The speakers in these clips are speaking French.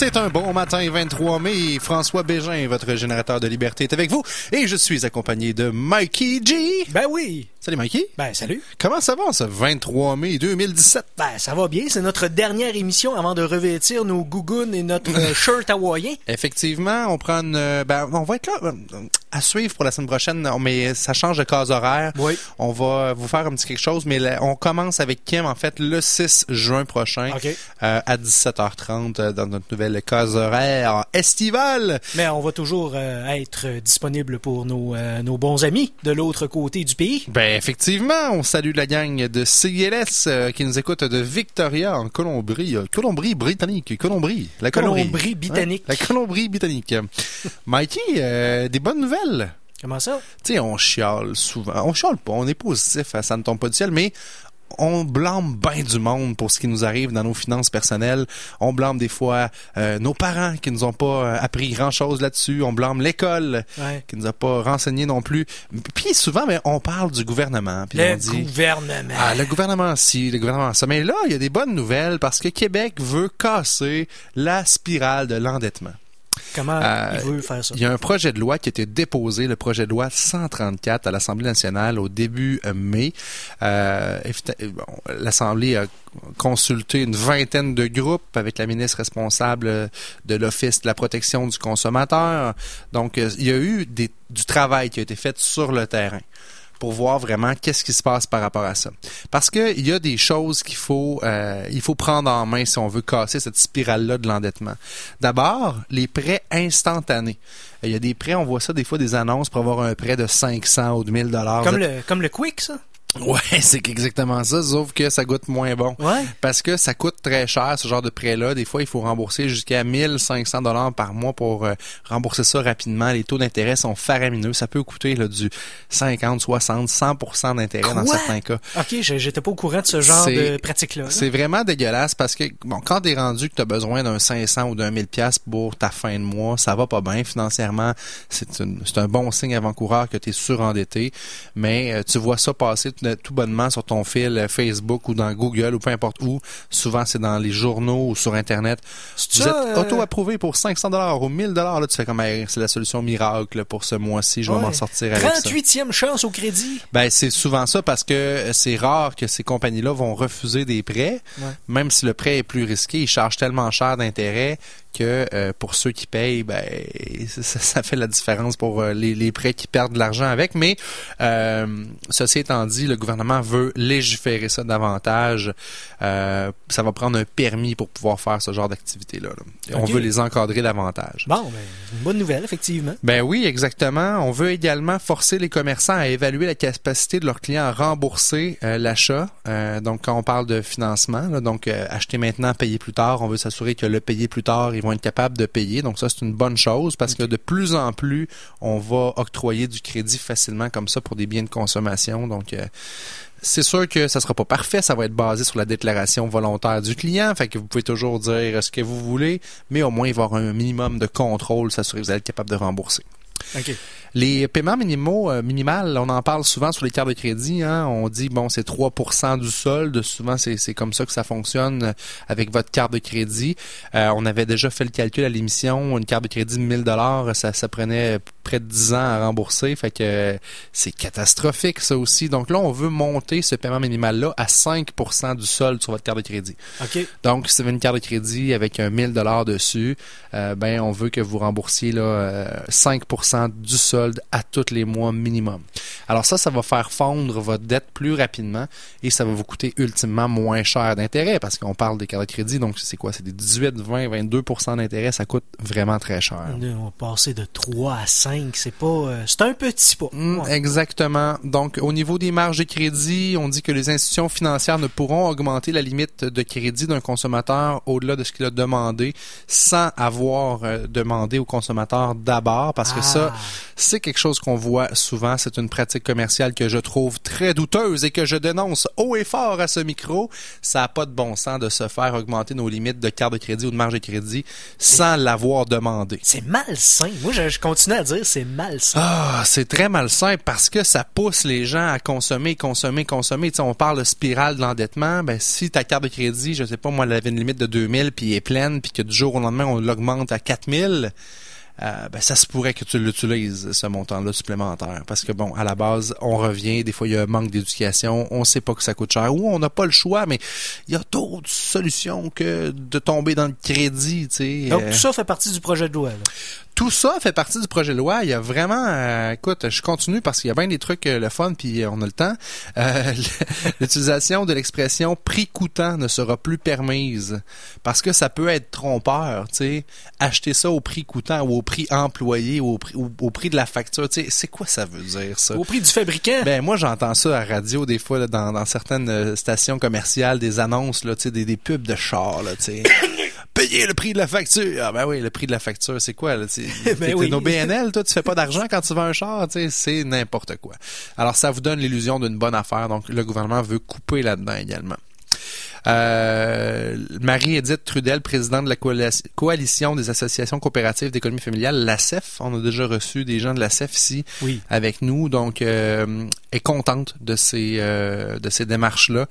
c'est un bon matin 23 mai. François Bégin, votre générateur de liberté, est avec vous. Et je suis accompagné de Mikey G. Ben oui. Salut Mikey. Ben salut. Comment ça va ce 23 mai 2017? Ben ça va bien. C'est notre dernière émission avant de revêtir nos gougounes et notre euh, shirt hawaïen. Effectivement, on prend une... euh, Ben, on va être là euh, à suivre pour la semaine prochaine, mais ça change de case horaire. Oui. On va vous faire un petit quelque chose, mais là, on commence avec Kim, en fait, le 6 juin prochain euh, à 17h30 euh, dans notre nouvelle case horaire estivale. Mais on va toujours euh, être disponible pour nos, euh, nos bons amis de l'autre côté du pays. Ben effectivement, on salue la gang de CILS euh, qui nous écoute de Victoria en Colombie, euh, Colombie-Britannique, Colombie, la Colombie. Colombie-Britannique. Hein? La Colombie-Britannique. Mikey, euh, des bonnes nouvelles? Comment ça? Tu sais, on chiale souvent. On chiale pas, on est positif, hein, ça ne tombe pas du ciel, mais on blâme bien du monde pour ce qui nous arrive dans nos finances personnelles. On blâme des fois euh, nos parents qui nous ont pas euh, appris grand-chose là-dessus. On blâme l'école Ouais. qui nous a pas renseigné non plus. Puis souvent, mais on parle du gouvernement. Puis Le on dit, gouvernement. ah, le gouvernement ci, le gouvernement ça. Mais là, il y a des bonnes nouvelles parce que Québec veut casser la spirale de l'endettement. Comment Euh, il veut faire ça? Il y a un projet de loi qui a été déposé, le projet de loi 134 à l'Assemblée nationale au début euh, mai. Euh, L'Assemblée a consulté une vingtaine de groupes avec la ministre responsable de l'Office de la protection du consommateur. Donc, il y a eu des- du travail qui a été fait sur le terrain pour voir vraiment qu'est-ce qui se passe par rapport à ça. Parce que il y a des choses qu'il faut euh, il faut prendre en main si on veut casser cette spirale-là de l'endettement. D'abord, les prêts instantanés. Il y a des prêts, on voit ça des fois des annonces pour avoir un prêt de 500 ou de 1000 dollars. Comme le, comme le Quick, ça? Ouais, c'est exactement ça, sauf que ça goûte moins bon. Ouais. Parce que ça coûte très cher, ce genre de prêt-là. Des fois, il faut rembourser jusqu'à 1500 dollars par mois pour euh, rembourser ça rapidement. Les taux d'intérêt sont faramineux. Ça peut coûter là, du 50, 60, 100% d'intérêt dans certains cas. OK, j'étais pas au courant de ce genre de pratique-là. là. C'est vraiment dégueulasse parce que bon, quand t'es rendu que t'as besoin d'un 500 ou d'un 1000 pièces pour ta fin de mois, ça va pas bien financièrement. C'est un bon signe avant-coureur que t'es surendetté, mais euh, tu vois ça passer tout, tout bonnement sur ton fil euh, Facebook ou dans Google ou peu importe où. Souvent c'est dans les journaux ou sur Internet. Vous ça, êtes euh, auto-approuvé pour 500 dollars ou 1000 dollars là, tu fais comme c'est la solution miracle pour ce mois-ci, je vais Ouais. m'en sortir avec ça. 38e chance au crédit. Ben c'est souvent ça parce que c'est rare que ces compagnies-là vont refuser des prêts, Ouais. même si le prêt est plus risqué, ils chargent tellement cher d'intérêt que euh, pour ceux qui payent, ben ça, ça fait la différence pour euh, les, les prêts qui perdent de l'argent avec. Mais euh, ceci étant dit, le gouvernement veut légiférer ça davantage. Ça va prendre un permis pour pouvoir faire ce genre d'activité-là. là. On veut les encadrer davantage. Bon, ben, une bonne nouvelle, effectivement. Ben oui, exactement. On veut également forcer les commerçants à évaluer la capacité de leurs clients à rembourser l'achat. Donc, quand on parle de financement, là, donc acheter maintenant, payer plus tard, on veut s'assurer que le payer plus tard, ils vont être capables de payer. Donc, ça, c'est une bonne chose parce que de plus en plus, on va octroyer du crédit facilement comme ça pour des biens de consommation. Donc, euh, c'est sûr que ça sera pas parfait, ça va être basé sur la déclaration volontaire du client, fait que vous pouvez toujours dire ce que vous voulez, mais au moins il va y avoir un minimum de contrôle, s'assurer que vous allez être capable de rembourser. OK. Les paiements minimaux, euh, minimales, on en parle souvent sur les cartes de crédit. Hein, on dit, bon, c'est 3% du solde. Souvent, c'est comme ça que ça fonctionne euh, avec votre carte de crédit. Euh, on avait déjà fait le calcul à l'émission. Une carte de crédit de 1000 ça, ça prenait près de 10 ans à rembourser. Fait que c'est catastrophique, ça aussi. Donc là, on veut monter ce paiement minimal-là à 5% du solde sur votre carte de crédit. OK. Donc, si vous avez une carte de crédit avec un 1000 dollars dessus, euh, ben on veut que vous remboursiez là, euh, 5% du solde à tous les mois minimum. Alors ça, ça va faire fondre votre dette plus rapidement et ça va vous coûter ultimement moins cher d'intérêt parce qu'on parle des cartes de crédit. Donc, c'est quoi? C'est des 18, 20, 22% d'intérêt. Ça coûte vraiment très cher. On va passer de 3 à 5, c'est pas... euh, c'est un petit pas. Mm. Exactement. Donc, au niveau des marges de crédit, on dit que les institutions financières ne pourront augmenter la limite de crédit d'un consommateur au-delà de ce qu'il a demandé sans avoir euh, demandé au consommateur d'abord, parce que Ah. ça, c'est quelque chose qu'on voit souvent. C'est une pratique commerciale que je trouve très douteuse et que je dénonce haut et fort à ce micro. Ça n'a pas de bon sens de se faire augmenter nos limites de carte de crédit ou de marge de crédit sans l'avoir demandé. C'est malsain. Moi, je, je continue à dire c'est malsain. Ah, c'est très malsain parce que ça pousse les gens à consommer, consommer, consommer. On parle de spirale de l'endettement. Ben, si ta carte de crédit, je sais pas, moi, elle avait une limite de 2000 puis elle est pleine puis que du jour au lendemain, on l'augmente à 4000, euh, ben, ça se pourrait que tu l'utilises, ce montant-là supplémentaire. Parce que, bon, à la base, on revient, des fois, il y a un manque d'éducation, on sait pas que ça coûte cher, ou on n'a pas le choix, mais il y a d'autres solutions que de tomber dans le crédit, tu sais. Donc, Euh, tout ça fait partie du projet de loi. là. Tout ça fait partie du projet de loi. Il y a vraiment, euh, écoute, je continue parce qu'il y a bien des trucs euh, le fun, puis euh, on a le temps. Euh, L'utilisation de l'expression prix coûtant ne sera plus permise parce que ça peut être trompeur. Tu sais, acheter ça au prix coûtant ou au prix employé ou au prix, ou au prix de la facture. Tu sais, c'est quoi ça veut dire ça? Au prix du fabricant. Ben moi j'entends ça à la radio des fois là, dans, dans certaines euh, stations commerciales, des annonces là, tu sais, des, des pubs de chars là, tu sais. Payer le prix de la facture. Ah ben oui, le prix de la facture, c'est quoi là? Ben oui. au BNL, toi tu fais pas d'argent quand tu vends un char, tu sais, c'est n'importe quoi. Alors ça vous donne l'illusion d'une bonne affaire, donc le gouvernement veut couper là-dedans également. Euh, Marie-Édith Trudel, présidente de la coali- coalition des associations coopératives d'économie familiale, l'ACEF. On a déjà reçu des gens de l'ACEF ici Oui. avec nous, donc euh, est contente de ces euh, de ces démarches-là.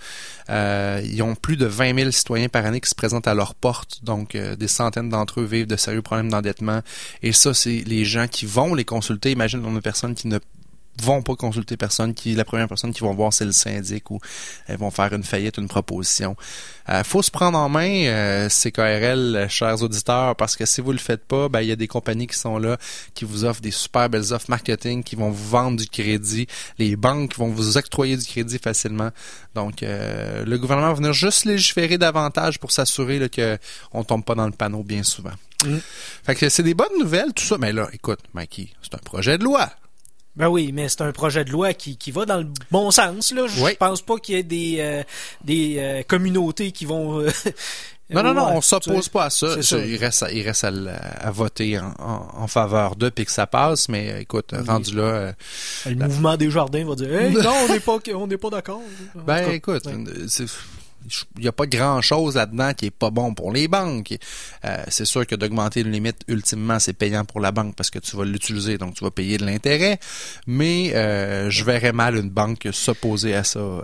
Euh, ils ont plus de 20 000 citoyens par année qui se présentent à leur porte, donc euh, des centaines d'entre eux vivent de sérieux problèmes d'endettement. Et ça, c'est les gens qui vont les consulter. Imagine nombre de personnes qui ne vont pas consulter personne, qui la première personne qu'ils vont voir c'est le syndic ou elles vont faire une faillite, une proposition. Euh, faut se prendre en main euh, CKRL, euh, chers auditeurs, parce que si vous le faites pas, ben il y a des compagnies qui sont là, qui vous offrent des super belles offres marketing, qui vont vous vendre du crédit, les banques vont vous octroyer du crédit facilement. Donc euh, le gouvernement va venir juste légiférer davantage pour s'assurer là, que on tombe pas dans le panneau bien souvent. Mm. Fait que c'est des bonnes nouvelles, tout ça. Mais là, écoute, Mikey, c'est un projet de loi. Ben oui, mais c'est un projet de loi qui, qui va dans le bon sens. Là. Je Oui. pense pas qu'il y ait des, euh, des euh, communautés qui vont... euh, Non, non, non, on s'oppose pas à ça. Il reste, à, il reste à, voter en, en- en faveur d'eux puis que ça passe, mais écoute, Oui. rendu là, Le mouvement des jardins va dire hey, non, on n'est pas, on n'est pas d'accord. En ben écoute, ouais. Il n'y a pas grand chose là-dedans qui est pas bon pour les banques. Euh, c'est sûr que d'augmenter une limite, ultimement, c'est payant pour la banque parce que tu vas l'utiliser, donc tu vas payer de l'intérêt. Mais euh, je verrais mal une banque s'opposer à ça. euh.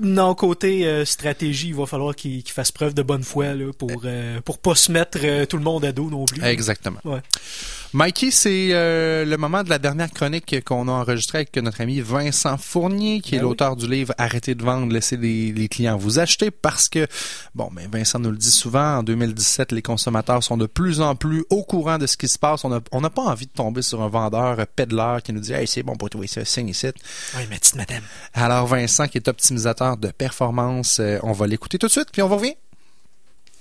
Non, côté euh, stratégie, il va falloir qu'il fasse preuve de bonne foi là, pour euh, pour pas se mettre euh, tout le monde à dos non plus. Exactement. Ouais. Mikey, c'est euh, le moment de la dernière chronique qu'on a enregistrée avec notre ami Vincent Fournier, qui est Ben oui. l'auteur du livre Arrêtez de vendre, laissez les, les clients vous acheter, parce que, bon, mais Vincent nous le dit souvent, en 2017, les consommateurs sont de plus en plus au courant de ce qui se passe. On n'a on pas envie de tomber sur un vendeur euh, pédaleur qui nous dit « Hey, c'est bon pour trouver ça, signe ici. Oui, ma petite madame. » Alors, Vincent, qui est optimisateur de performance, euh, on va l'écouter tout de suite, puis on va revenir.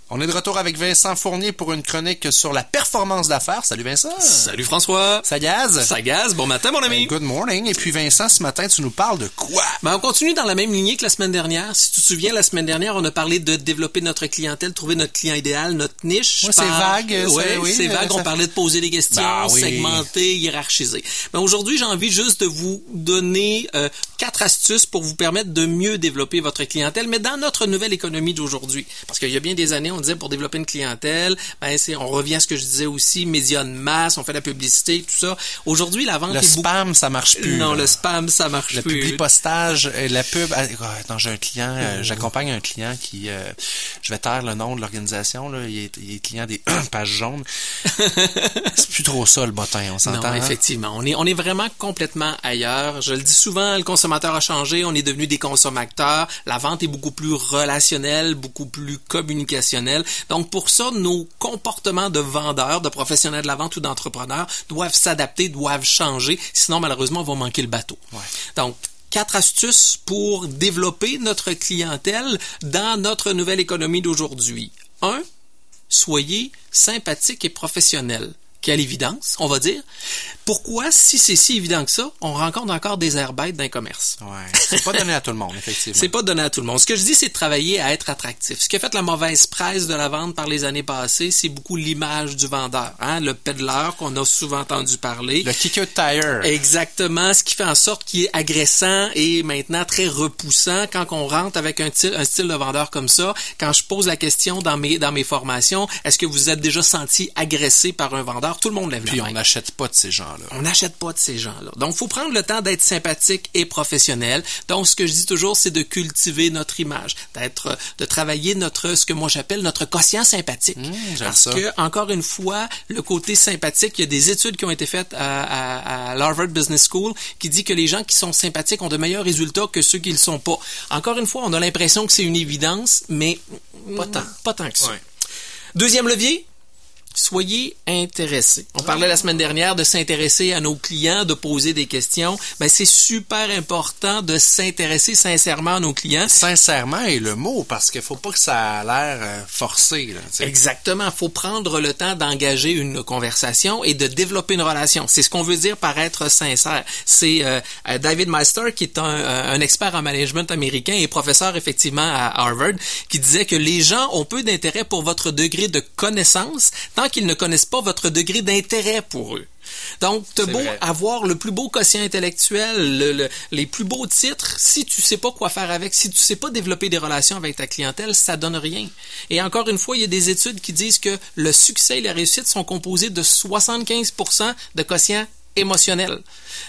On est de retour avec Vincent Fournier pour une chronique sur la performance d'affaires. Salut Vincent! Salut François. Ça gaze? Ça gaze. Bon matin, mon ami. Euh, Good morning. Et puis Vincent, ce matin, tu nous parles de quoi? Ben, on continue dans la même lignée que la semaine dernière. Si tu te souviens, la semaine dernière, on a parlé de développer notre clientèle, trouver notre client idéal, notre niche. Ouais, c'est vague, Ouais, oui, c'est vague. ça On parlait de poser des questions, oui. segmenter, hiérarchiser. Ben, aujourd'hui, j'ai envie juste de vous donner euh, quatre astuces pour vous permettre de mieux développer votre clientèle, mais dans notre nouvelle économie d'aujourd'hui. Parce qu'il y a bien des années, on disait pour développer une clientèle, ben, c'est, on revient à ce que je disais aussi, médias de masse, on fait la publicité, tout ça. Aujourd'hui, la vente Le est beaucoup- spam, ça marche plus. Non, là. le spam, ça marche Le plus. publi-postage, euh, la pub. ah, Attends, j'ai un client, euh, j'accompagne un client qui, euh, je vais taire le nom de l'organisation, là, il est, il est client des pages jaunes. c'est plus trop ça le bottin, on s'entend. Non, hein? effectivement. On est, on est vraiment complètement ailleurs. Je le dis souvent, le consommateur a changé. On est devenu des consommateurs. La vente est beaucoup plus relationnelle, beaucoup plus communicationnelle. Donc, pour ça, nos comportements de vendeurs, de professionnels de la vente ou d'entrepreneurs doivent s'adapter, doivent changer. Sinon, malheureusement, on va manquer le bateau. Ouais. Donc, quatre astuces pour développer notre clientèle dans notre nouvelle économie d'aujourd'hui. Un, soyez sympathique et professionnel. Quelle évidence, on va dire. Pourquoi, si c'est si évident que ça, on rencontre encore des airs bêtes le commerce? Ouais, c'est pas donné à tout le monde, effectivement. C'est pas donné à tout le monde. Ce que je dis, c'est de travailler à être attractif. Ce qui a fait la mauvaise presse de la vente par les années passées, c'est beaucoup l'image du vendeur. Hein? Le peddler qu'on a souvent entendu parler. Le kicker tire. Exactement, ce qui fait en sorte qu'il est agressant et maintenant très repoussant quand on rentre avec un, style- un style de vendeur comme ça. Quand je pose la question dans mes, dans mes formations, est-ce que vous êtes déjà senti agressé par un vendeur? Alors, tout le monde lève Puis la on main. n'achète pas de ces gens-là. On n'achète pas de ces gens-là. Donc, faut prendre le temps d'être sympathique et professionnel. Donc, ce que je dis toujours, c'est de cultiver notre image, d'être, de travailler notre, ce que moi j'appelle notre quotient sympathique. j'aime Parce ça. que, encore une fois, le côté sympathique, il y a des études qui ont été faites à, à, à l'Harvard Business School qui dit que les gens qui sont sympathiques ont de meilleurs résultats que ceux qui le sont pas. Encore une fois, on a l'impression que c'est une évidence, mais Pas tant. Pas tant que ça. Ouais. Deuxième levier, soyez intéressés. On parlait la semaine dernière de s'intéresser à nos clients, de poser des questions. Ben, c'est super important de s'intéresser sincèrement à nos clients. Sincèrement est le mot, parce qu'il faut pas que ça a l'air euh, forcé. Là. Exactement. Faut prendre le temps d'engager une conversation et de développer une relation. C'est ce qu'on veut dire par être sincère. C'est euh, euh, David Meister, qui est un, euh, un expert en management américain et professeur effectivement à Harvard, qui disait que les gens ont peu d'intérêt pour votre degré de connaissance tant qu'ils ne connaissent pas votre degré d'intérêt pour eux. Donc, t'as beau vrai. avoir le plus beau quotient intellectuel, le- le- les plus beaux titres, si tu sais pas quoi faire avec, si tu sais pas développer des relations avec ta clientèle, ça donne rien. Et encore une fois, il y a des études qui disent que le succès et la réussite sont composés de 75% de quotient émotionnel.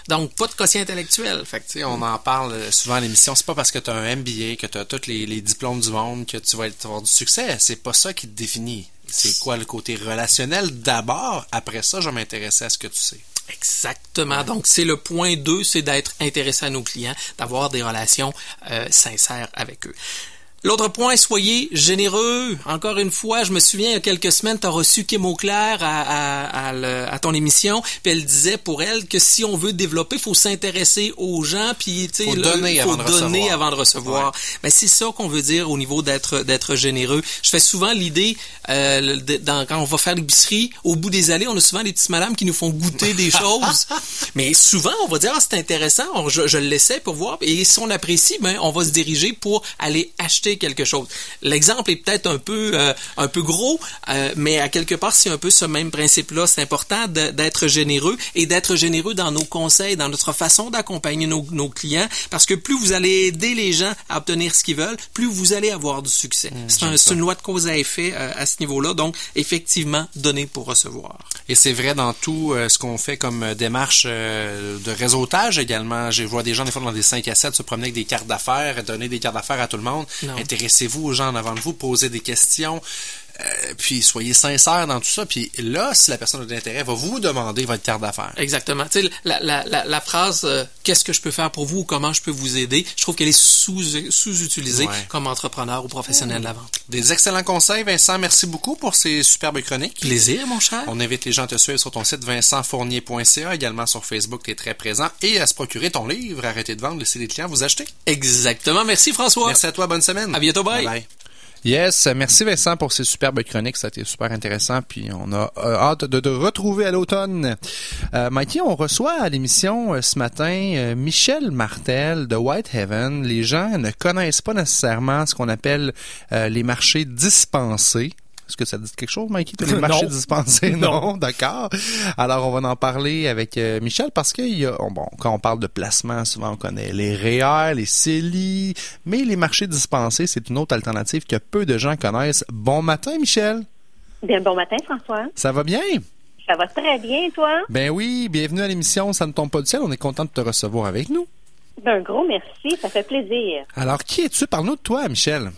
Donc, pas de quotient intellectuel. Fait que, on en parle euh, souvent à l'émission. C'est pas parce que tu as un MBA, que tu as tous les, les diplômes du monde, que tu vas avoir du succès. C'est pas ça qui te définit. C'est quoi le côté relationnel? D'abord. Après ça, je vais m'intéresser à ce que tu sais. Exactement. Donc, c'est le point 2, c'est d'être intéressé à nos clients, d'avoir des relations euh, sincères avec eux. L'autre point, soyez généreux. Encore une fois, je me souviens, il y a quelques semaines, tu as reçu Kim Auclair à, à, à, le- à ton émission, puis elle disait pour elle que si on veut développer, il faut s'intéresser aux gens, puis tu sais, Faut donner faut avant de donner recevoir. avant de recevoir. Ben, c'est ça qu'on veut dire au niveau d'être d'être généreux. Je fais souvent l'idée, euh, dans- quand on va faire l'épicerie, au bout des allées, on a souvent des petites madames qui nous font goûter des choses. Mais souvent, on va dire, ah, c'est intéressant, on- je, je l'essaie pour voir. Et si on apprécie, ben, on va se diriger pour aller acheter quelque chose. L'exemple est peut-être un peu euh, un peu gros, euh, mais à quelque part, c'est un peu ce même principe-là. C'est important d'être généreux et d'être généreux dans nos conseils, dans notre façon d'accompagner nos, nos clients, parce que plus vous allez aider les gens à obtenir ce qu'ils veulent, plus vous allez avoir du succès. c'est un- une loi de cause à effet euh, à ce niveau-là. Donc, effectivement, donner pour recevoir. Et c'est vrai dans tout euh, ce qu'on fait comme euh, démarche euh, de réseautage également. Je vois des gens des fois dans des 5 à 7 se promener avec des cartes d'affaires, donner des cartes d'affaires à tout le monde. Non. Intéressez-vous aux gens en avant de vous, posez des questions. Euh, puis soyez sincères dans tout ça. Puis là, si la personne a de l'intérêt, va vous demander votre carte d'affaires. Exactement. Tu sais, la, la, la, la phrase euh, Qu'est-ce que je peux faire pour vous ou comment je peux vous aider Je trouve qu'elle est sous, sous-utilisée Ouais. comme entrepreneur ou professionnel de la vente. Des excellents conseils, Vincent. Merci beaucoup pour ces superbes chroniques. Plaisir, mon cher. On invite les gens à te suivre sur ton site vincentfournier.ca, également sur Facebook, tu es très présent, et à se procurer ton livre, Arrêtez de vendre, laissez les clients vous acheter. Exactement. Merci, François. Merci à toi, bonne semaine. À bientôt, bye. Bye. Yes, merci Vincent pour ces superbes chroniques, ça a été super intéressant, puis on a euh, hâte de te retrouver à l'automne. Euh, Mikey, on reçoit à l'émission euh, ce matin euh, Michel Martel de Whitehaven. Les gens ne connaissent pas nécessairement ce qu'on appelle les marchés dispensés. Est-ce que ça dit quelque chose, Mikey, tous les Non. marchés dispensés? Non, Non. d'accord. Alors, on va en parler avec euh, Michel parce que y a, bon, quand on parle de placement, souvent on connaît les REER, les CELI, mais les marchés dispensés, c'est une autre alternative que peu de gens connaissent. Bon matin, Michel. Bien, bon matin, François. Ça va bien? Ça va très bien, toi? Ben oui, bienvenue à l'émission Ça ne tombe pas du ciel. On est content de te recevoir avec nous. Un gros merci, ça fait plaisir. Alors, qui es-tu? Parle-nous de toi, Michel.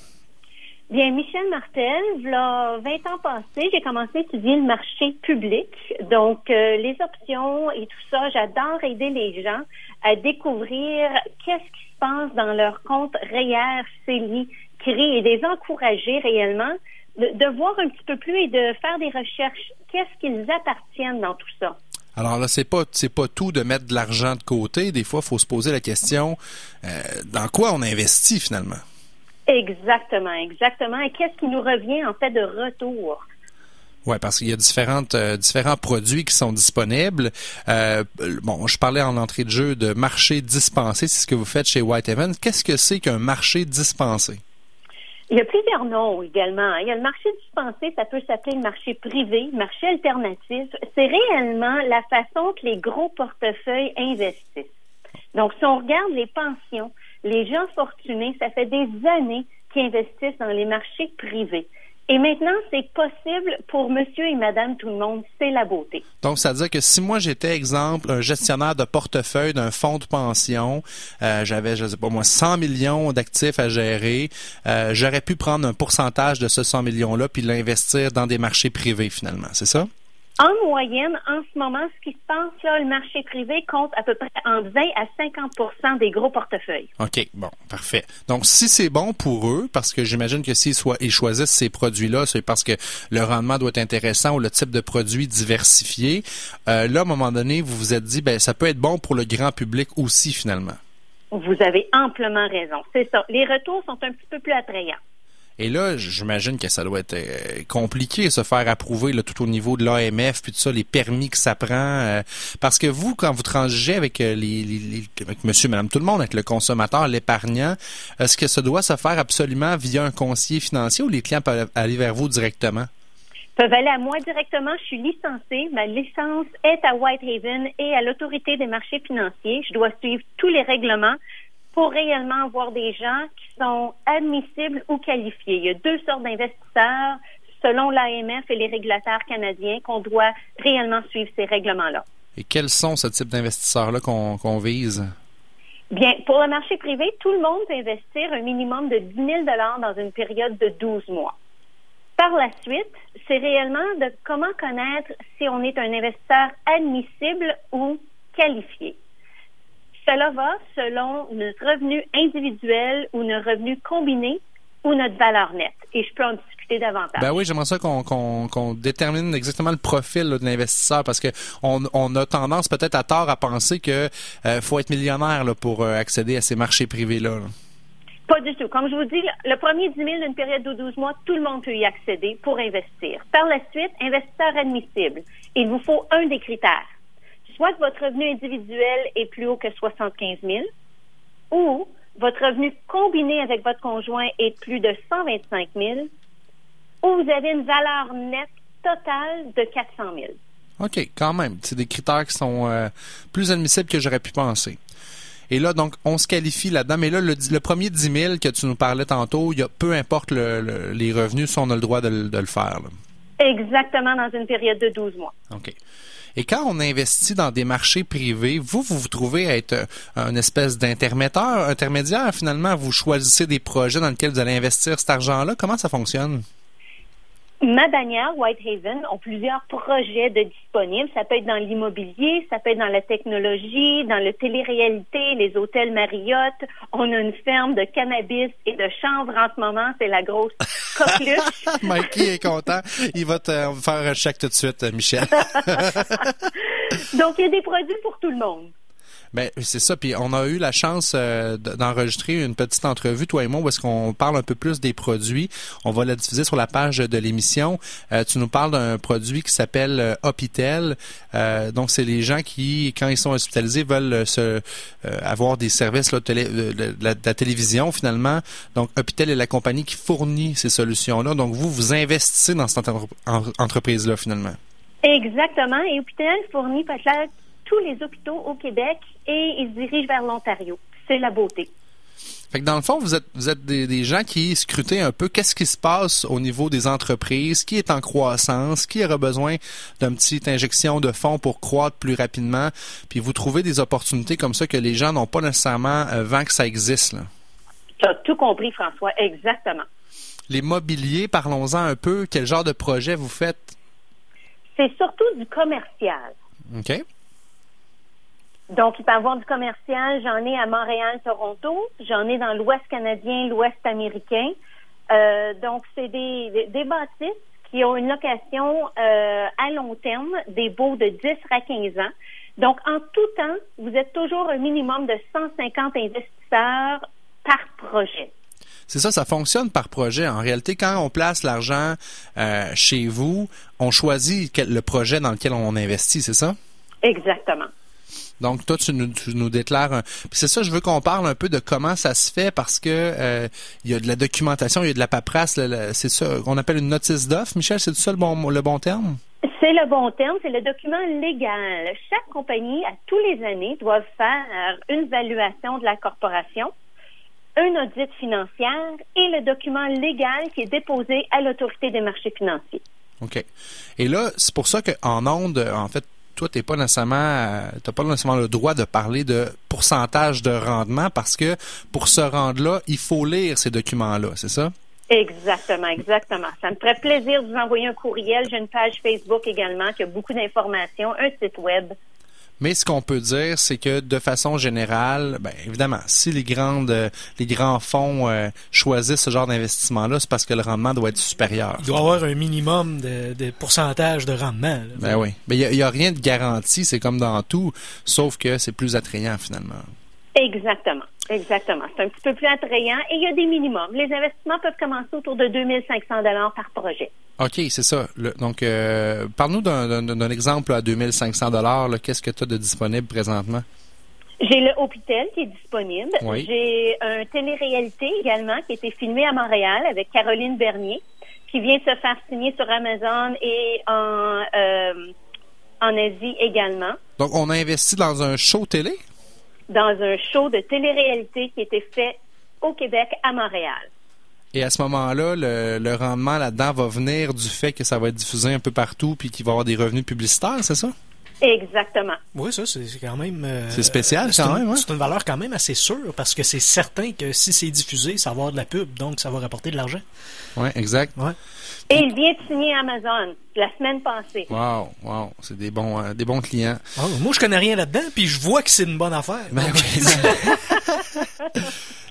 Bien, Michel Martel, là, 20 ans passés, j'ai commencé à étudier le marché public. Donc, euh, les options et tout ça, j'adore aider les gens à découvrir qu'est-ce qui se passe dans leur compte REER, CELI, CRI et des encourager réellement de, de voir un petit peu plus et de faire des recherches. Qu'est-ce qu'ils appartiennent dans tout ça? Alors là, c'est pas c'est pas tout de mettre de l'argent de côté. Des fois, il faut se poser la question euh, dans quoi on investit finalement? Exactement, exactement. Et qu'est-ce qui nous revient en fait de retour? Ouais, parce qu'il y a différentes euh, différents produits qui sont disponibles. Euh, bon, je parlais en entrée de jeu de marché dispensé, c'est ce que vous faites chez Whitehaven. Qu'est-ce que c'est qu'un marché dispensé? Il y a plusieurs noms également. Il y a le marché dispensé, ça peut s'appeler le marché privé, marché alternatif. C'est réellement la façon que les gros portefeuilles investissent. Donc, si on regarde les pensions, les gens fortunés, ça fait des années qu'ils investissent dans les marchés privés. Et maintenant, c'est possible pour monsieur et madame tout le monde. C'est la beauté. Donc, ça veut dire que si moi j'étais, exemple, un gestionnaire de portefeuille d'un fonds de pension, euh, j'avais, je sais pas moi, 100 millions d'actifs à gérer, euh, j'aurais pu prendre un pourcentage de ce 100 millions-là puis l'investir dans des marchés privés finalement, c'est ça? En moyenne, en ce moment, ce qui se passe là, le marché privé compte à peu près entre 20 à 50% des gros portefeuilles. OK, bon, parfait. Donc, si c'est bon pour eux, parce que j'imagine que s'ils ils choisissent ces produits-là, c'est parce que le rendement doit être intéressant ou le type de produit diversifié. Euh, là, à un moment donné, vous vous êtes dit, ben, ça peut être bon pour le grand public aussi, finalement. Vous avez amplement raison. C'est ça. Les retours sont un petit peu plus attrayants. Et là, j'imagine que ça doit être euh, compliqué de se faire approuver tout au niveau de l'AMF puis tout ça, les permis que ça prend. Euh, parce que vous, quand vous transigez avec euh, les, les, avec monsieur, madame, tout le monde, avec le consommateur, l'épargnant, est-ce que ça doit se faire absolument via un conseiller financier ou les clients peuvent aller vers vous directement? peuvent aller à moi directement. Je suis licenciée. Ma licence est à Whitehaven et à l'autorité des marchés financiers. Je dois suivre tous les règlements pour réellement avoir des gens qui sont admissibles ou qualifiés. Il y a deux sortes d'investisseurs selon l'AMF et les régulateurs canadiens qu'on doit réellement suivre ces règlements-là. Et quels sont ce type d'investisseurs-là qu'on vise? Bien, pour le marché privé, tout le monde peut investir un minimum de 10 000 dans une période de 12 mois. Par la suite, c'est réellement de comment connaître si on est un investisseur admissible ou qualifié. Cela va selon notre revenu individuel ou notre revenu combiné ou notre valeur nette. Et je peux en discuter davantage. Ben oui, j'aimerais ça qu'on détermine exactement le profil de l'investisseur parce que on, a tendance peut-être à tort à penser que euh, faut être millionnaire pour euh, accéder à ces marchés privés-là. Pas du tout. Comme je vous dis, le premier 10 000 d'une période de 12 mois, tout le monde peut y accéder pour investir. Par la suite, investisseur admissible. Il vous faut un des critères soit votre revenu individuel est plus haut que 75 000 ou votre revenu combiné avec votre conjoint est plus de 125 000 ou vous avez une valeur nette totale de 400 000. OK, quand même. C'est des critères qui sont euh, plus admissibles que j'aurais pu penser. Et là, donc, on se qualifie là-dedans. Mais là, le, premier 10 000 que tu nous parlais tantôt, y a, peu importe les revenus, si on a le droit de, le faire. Exactement, dans une période de 12 mois. OK. Et quand on investit dans des marchés privés, vous, vous vous trouvez être euh, un espèce d'intermédiaire, intermédiaire finalement, vous choisissez des projets dans lesquels vous allez investir cet argent-là. Comment ça fonctionne? Ma bannière, Whitehaven, ont plusieurs projets de disponibles. Ça peut être dans l'immobilier, ça peut être dans la technologie, dans le télé-réalité, les hôtels Marriott. On a une ferme de cannabis et de chanvre en ce moment. C'est la grosse coqueluche. Mikey est content. Il va te faire un chèque tout de suite, Michel. Donc, il y a des produits pour tout le monde. Ben c'est ça. Puis on a eu la chance euh, d'enregistrer une petite entrevue, toi et moi, où est-ce qu'on parle un peu plus des produits. On va la diffuser sur la page de l'émission. Euh, tu nous parles d'un produit qui s'appelle euh, Hopitel. donc c'est les gens qui, quand ils sont hospitalisés, veulent se avoir des services là, de, la, télévision finalement. Donc Hopitel est la compagnie qui fournit ces solutions-là. Donc vous, vous investissez dans cette entreprise-là finalement. Exactement. Et Hopitel fournit peut-être tous les hôpitaux au Québec et ils se dirigent vers l'Ontario. C'est la beauté. Fait que dans le fond, vous êtes, vous êtes des, gens qui scrutent un peu qu'est-ce qui se passe au niveau des entreprises, qui est en croissance, qui aura besoin d'une petite injection de fonds pour croître plus rapidement, puis vous trouvez des opportunités comme ça que les gens n'ont pas nécessairement euh, vent que ça existe. Tu as tout compris, François, exactement. Les mobiliers, parlons-en un peu. Quel genre de projet vous faites? C'est surtout du commercial. OK. Donc, il peut y avoir du commercial. J'en ai à Montréal, Toronto. J'en ai dans l'Ouest canadien, l'Ouest américain. Euh, donc, c'est des, des, bâtisses qui ont une location euh, à long terme, des baux de 10 à 15 ans. Donc, en tout temps, vous êtes toujours un minimum de 150 investisseurs par projet. C'est ça, ça fonctionne par projet. En réalité, quand on place l'argent euh, chez vous, on choisit le projet dans lequel on investit, c'est ça? Exactement. Donc, toi, tu nous, tu nous déclares un... Puis c'est ça, je veux qu'on parle un peu de comment ça se fait parce que euh, il y a de la documentation, il y a de la paperasse. C'est ça qu'on appelle une notice d'offre. Michel, c'est ça le bon, le bon terme? C'est le bon terme, c'est le document légal. Chaque compagnie, à tous les années, doit faire une évaluation de la corporation un audit financière et le document légal qui est déposé à l'autorité des marchés financiers. OK. Et là, c'est pour ça qu'en onde, en fait, toi, tu pas nécessairement, t'as pas nécessairement le droit de parler de pourcentage de rendement parce que pour se rendre là, il faut lire ces documents-là, c'est ça? Exactement, exactement. Ça me ferait plaisir de vous envoyer un courriel. J'ai une page Facebook également qui a beaucoup d'informations, un site web. Mais ce qu'on peut dire, c'est que de façon générale, ben évidemment, si les grandes, les grands fonds euh, choisissent ce genre d'investissement-là, c'est parce que le rendement doit être supérieur. Il doit y avoir un minimum de, pourcentage de rendement. Ben oui. Mais il n'y a, rien de garanti, c'est comme dans tout, sauf que c'est plus attrayant finalement. Exactement. Exactement. C'est un petit peu plus attrayant et il y a des minimums. Les investissements peuvent commencer autour de 2500 dollars par projet. OK, c'est ça. donc, euh, parle-nous d'un exemple à 2500 dollars. Qu'est-ce que tu as de disponible présentement? J'ai le Hôpital qui est disponible. J'ai un télé-réalité également qui a été filmé à Montréal avec Caroline Bernier qui vient de se faire signer sur Amazon et en, euh, en Asie également. Donc, on a investi dans un show télé? Dans un show de télé-réalité qui était fait au Québec, à Montréal. Et à ce moment-là, le, rendement là-dedans va venir du fait que ça va être diffusé un peu partout puis qu'il va y avoir des revenus publicitaires, c'est ça? Exactement. Oui, ça, c'est quand même. Euh, c'est spécial, quand même. C'est une valeur quand même assez sûre parce que c'est certain que si c'est diffusé, ça va avoir de la pub, donc ça va rapporter de l'argent. Oui, exact. Ouais. Et il vient de signer Amazon la semaine passée. Wow, wow, c'est des bons, euh, des bons clients. Ah, moi, je connais rien là-dedans, puis je vois que c'est une bonne affaire. Ben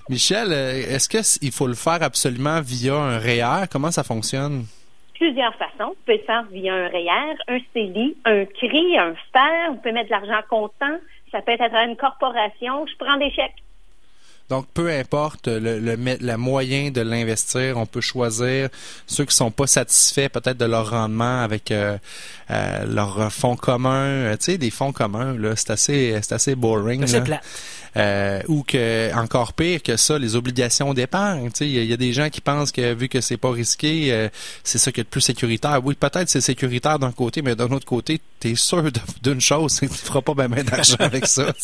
Michel, euh, est-ce qu'il faut le faire absolument via un REER? Comment ça fonctionne? Plusieurs façons. Vous pouvez le faire via un REER, un CELI, un CRI, un FER. Vous pouvez mettre de l'argent comptant. Ça peut être à travers une corporation. Je prends des chèques. Donc, peu importe le, le, moyen de l'investir, on peut choisir ceux qui sont pas satisfaits peut-être de leur rendement avec euh, euh, leur fonds commun. Euh, tu sais, des fonds communs, là, c'est assez, c'est assez boring. C'est plat. Euh, ou que encore pire que ça, les obligations d'épargne. Il y, a des gens qui pensent que vu que c'est pas risqué, euh, c'est ça qui est le plus sécuritaire. Oui, peut-être c'est sécuritaire d'un côté, mais d'un autre côté, tu es sûr d'une chose, c'est que tu feras pas bien d'argent avec ça.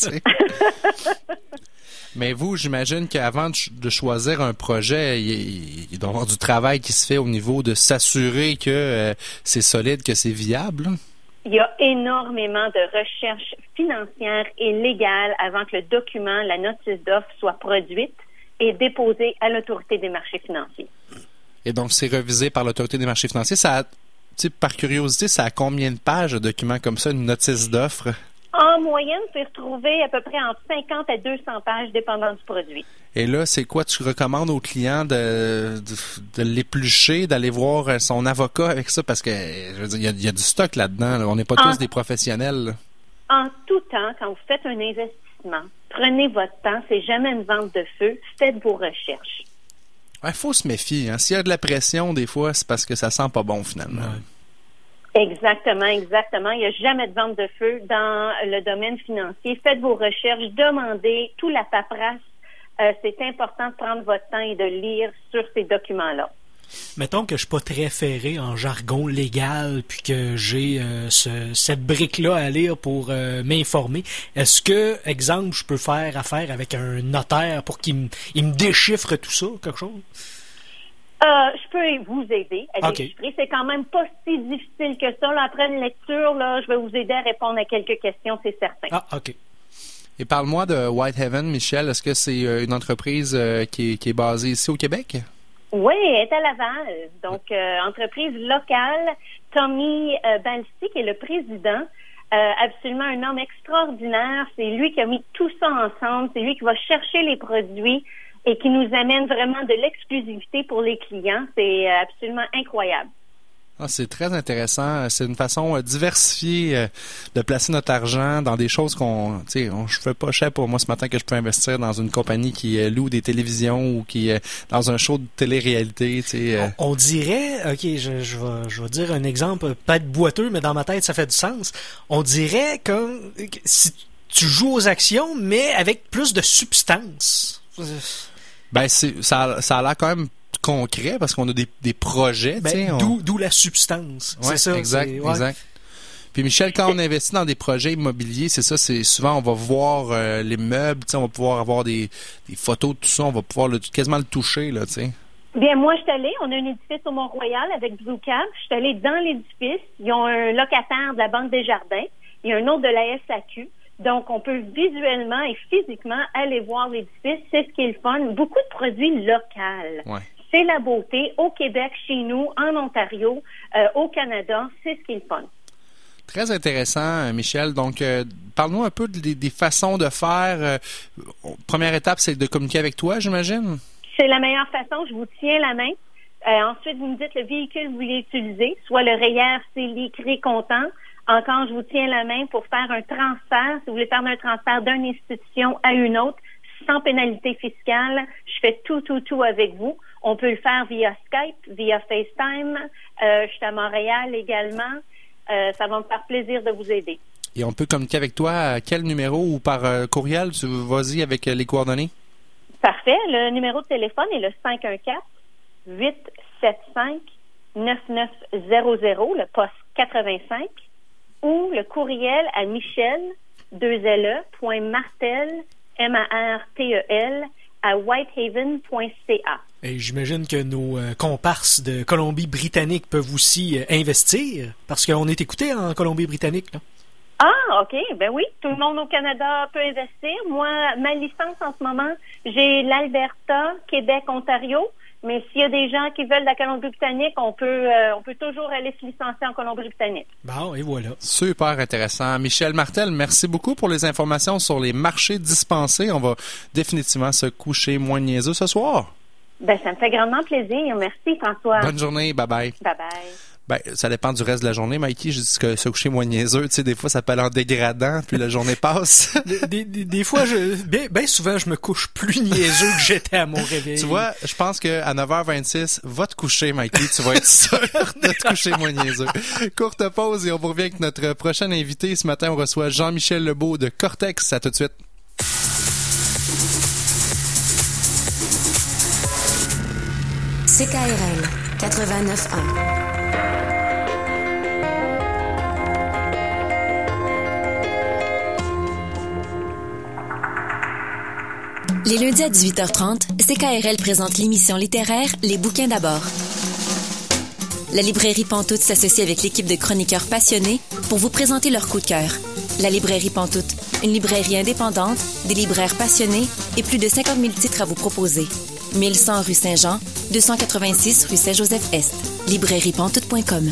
Mais vous, j'imagine qu'avant de choisir un projet, il, doit y avoir du travail qui se fait au niveau de s'assurer que euh, c'est solide, que c'est viable. Il y a énormément de recherches financières et légales avant que le document, la notice d'offre, soit produite et déposée à l'autorité des marchés financiers. Et donc, c'est revisé par l'autorité des marchés financiers. Ça par curiosité, ça a combien de pages de documents comme ça, une notice d'offre? En moyenne, c'est retrouvé à peu près entre 50 à 200 pages, dépendant du produit. Et là, c'est quoi tu recommandes aux clients de, de, l'éplucher, d'aller voir son avocat avec ça? Parce que, je veux dire, il y a, du stock là-dedans. On n'est pas tous des professionnels. En tout temps, quand vous faites un investissement, prenez votre temps. C'est jamais une vente de feu. Faites vos recherches. Il faut se méfier. Hein. S'il y a de la pression, des fois, c'est parce que ça sent pas bon, finalement. Exactement, exactement. Il n'y a jamais de vente de feu dans le domaine financier. Faites vos recherches, demandez tout la paperasse. Euh, c'est important de prendre votre temps et de lire sur ces documents-là. Mettons que je suis pas très ferré en jargon légal, puis que j'ai euh, cette brique-là à lire pour euh, m'informer. Est-ce que, exemple, je peux faire affaire avec un notaire pour qu'il me déchiffre tout ça, quelque chose? Euh, je peux vous aider à déchiffrer. C'est quand même pas si difficile que ça. après une lecture, là, je vais vous aider à répondre à quelques questions, c'est certain. Ah, OK. Et parle-moi de Whitehaven, Michel. Est-ce que c'est euh, une entreprise euh, qui, est, basée ici au Québec? Oui, elle est à Laval. Donc, entreprise locale. Tommy Balsi, qui est le président, absolument un homme extraordinaire. C'est lui qui a mis tout ça ensemble. C'est lui qui va chercher les produits et qui nous amène vraiment de l'exclusivité pour les clients. C'est euh, absolument incroyable. Ah, c'est très intéressant. C'est une façon euh, diversifiée euh, de placer notre argent dans des choses qu'on, tu sais, je fais pas cher pour moi ce matin que je peux investir dans une compagnie qui loue des télévisions ou qui est dans un show de télé-réalité. Tu sais, on, dirait, ok, je, je, vais, je vais dire un exemple pas de boiteux, mais dans ma tête ça fait du sens. On dirait comme si tu joues aux actions, mais avec plus de substance. Ben, ça, ça a l'air quand même concret parce qu'on a des, des projets. Ben, d'où, la substance. c'est ça. Exact, exact. Puis Michel, quand on investit dans des projets immobiliers, c'est ça, c'est souvent on va voir euh, les meubles, on va pouvoir avoir des, photos de tout ça, on va pouvoir quasiment le toucher, là, tu sais. Bien, moi, je suis allée, on a un édifice au Mont-Royal avec Blue-Cab. Je suis allée dans l'édifice. Ils ont un locataire de la Banque des Jardins. Il y a un autre de la SAQ. Donc, on peut visuellement et physiquement aller voir l'édifice. C'est ce qui est le fun. Beaucoup de produits locaux. C'est la beauté au Québec, chez nous, en Ontario, euh, au Canada. C'est ce qui est le fun. Très intéressant, euh, Michel. Donc, euh, parle-nous un peu des, façons de faire. première étape, c'est de communiquer avec toi, j'imagine? C'est la meilleure façon. Je vous tiens la main. ensuite, vous me dites le véhicule que vous voulez utiliser, soit le REER, c'est l'écrit comptant, encore, je vous tiens la main pour faire un transfert. Si vous voulez faire un transfert d'une institution à une autre, sans pénalité fiscale, je fais tout, tout, tout avec vous. On peut le faire via Skype, via FaceTime. Euh, je suis à Montréal également. Euh, ça va me faire plaisir de vous aider. Et on peut communiquer avec toi à quel numéro ou par euh, courriel? Vas-y avec les coordonnées. Parfait. Le numéro de téléphone est le 514 875 9900, le poste 85 ou le courriel à michel, 2 e, M-A-R-T-E-L, à whitehaven.ca. Et j'imagine que nos euh, comparses de Colombie-Britannique peuvent aussi euh, investir, parce qu'on est écouté en Colombie-Britannique, là. Ah, OK. Ben oui, tout le monde au Canada peut investir. Moi, ma licence en ce moment, j'ai l'Alberta, Québec, Ontario. Mais s'il y a des gens qui veulent la Colombie-Britannique, on peut, euh, on peut toujours aller se licencier en Colombie-Britannique. Bon, et voilà. Super intéressant. Michel Martel, merci beaucoup pour les informations sur les marchés dispensés. On va définitivement se coucher moins niaiseux ce soir. Ben, ça me fait grandement plaisir. Merci, François. Bonne journée. Bye bye. Ben, ça dépend du reste de la journée, Mikey. Je dis que se coucher moins niaiseux, tu sais, des fois, ça peut aller en dégradant, puis la journée passe. des, fois, je, bien, souvent, je me couche plus niaiseux que j'étais à mon réveil. Tu vois, je pense que à 9h26, va te coucher, Mikey. Tu vas être sûr de te coucher moins niaiseux. Courte pause et on revient avec notre prochain invité. Ce matin, on reçoit Jean-Michel Lebeau de Cortex. À tout de suite. CKRL 89.1 Les lundis à 18h30, CKRL présente l'émission littéraire Les bouquins d'abord. La librairie Pantoute s'associe avec l'équipe de chroniqueurs passionnés pour vous présenter leur coup de cœur. La librairie Pantoute, une librairie indépendante, des libraires passionnés et plus de 50 000 titres à vous proposer. 1100 rue Saint-Jean, 286 rue Saint-Joseph-Est. librairiepantoute.com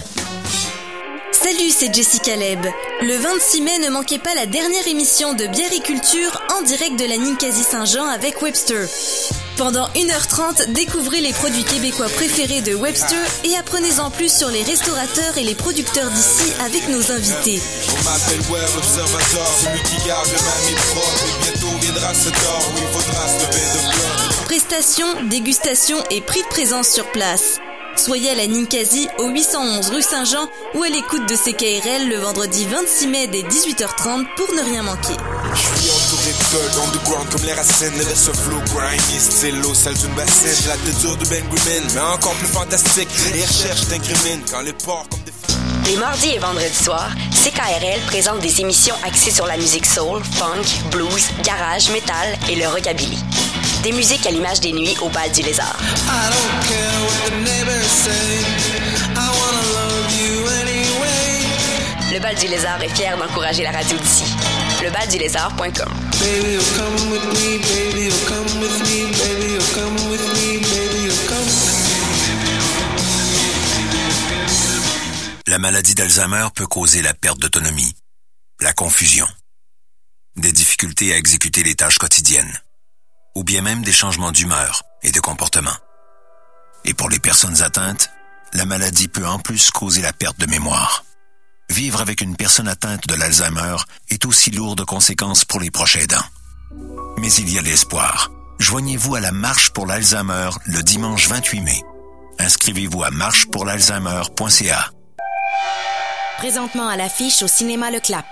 Salut, c'est Jessica Leb. Le 26 mai, ne manquez pas la dernière émission de Biériculture en direct de la Ninkasi Saint-Jean avec Webster. Pendant 1h30, découvrez les produits québécois préférés de Webster et apprenez-en plus sur les restaurateurs et les producteurs d'ici avec nos invités. Je m'appelle Web Observateur, celui qui garde le et bientôt viendra ce où il faudra se lever de Prestations, dégustations et prix de présence sur place. Soyez à la Ninkasi au 811 rue Saint-Jean ou à l'écoute de CKRL le vendredi 26 mai dès 18h30 pour ne rien manquer. Je suis entouré de gold underground comme les racines de ce flow grimy stylo, celle d'une bassine. J'ai la tête dure de Ben mais encore plus fantastique. Les recherches t'incriminent quand les porcs comme des les mardis et vendredis soirs, CKRL présente des émissions axées sur la musique soul, funk, blues, garage, metal et le rockabilly. Des musiques à l'image des nuits au bal du lézard. Le bal du lézard est fier d'encourager la radio d'ici. Lebaldulézard.com. La maladie d'Alzheimer peut causer la perte d'autonomie, la confusion, des difficultés à exécuter les tâches quotidiennes ou bien même des changements d'humeur et de comportement. Et pour les personnes atteintes, la maladie peut en plus causer la perte de mémoire. Vivre avec une personne atteinte de l'Alzheimer est aussi lourd de conséquences pour les proches aidants. Mais il y a l'espoir. Joignez-vous à la Marche pour l'Alzheimer le dimanche 28 mai. Inscrivez-vous à marchepourlalzheimer.ca. Présentement à l'affiche au cinéma Le Clap.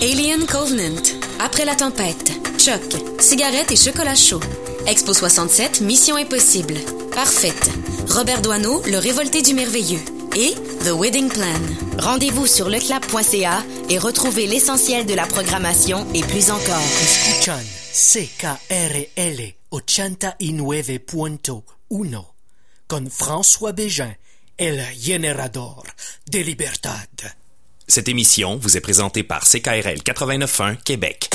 Alien Covenant, Après la tempête, Choc, Cigarettes et chocolat chaud. Expo 67, Mission impossible. Parfaite. Robert Doisneau, Le révolté du merveilleux. Et The Wedding Plan. Rendez-vous sur leclap.ca et retrouvez l'essentiel de la programmation et plus encore. Escuchan CKRL 89.1 con François Bégin, el generador de libertad. Cette émission vous est présentée par CKRL 89.1 Québec.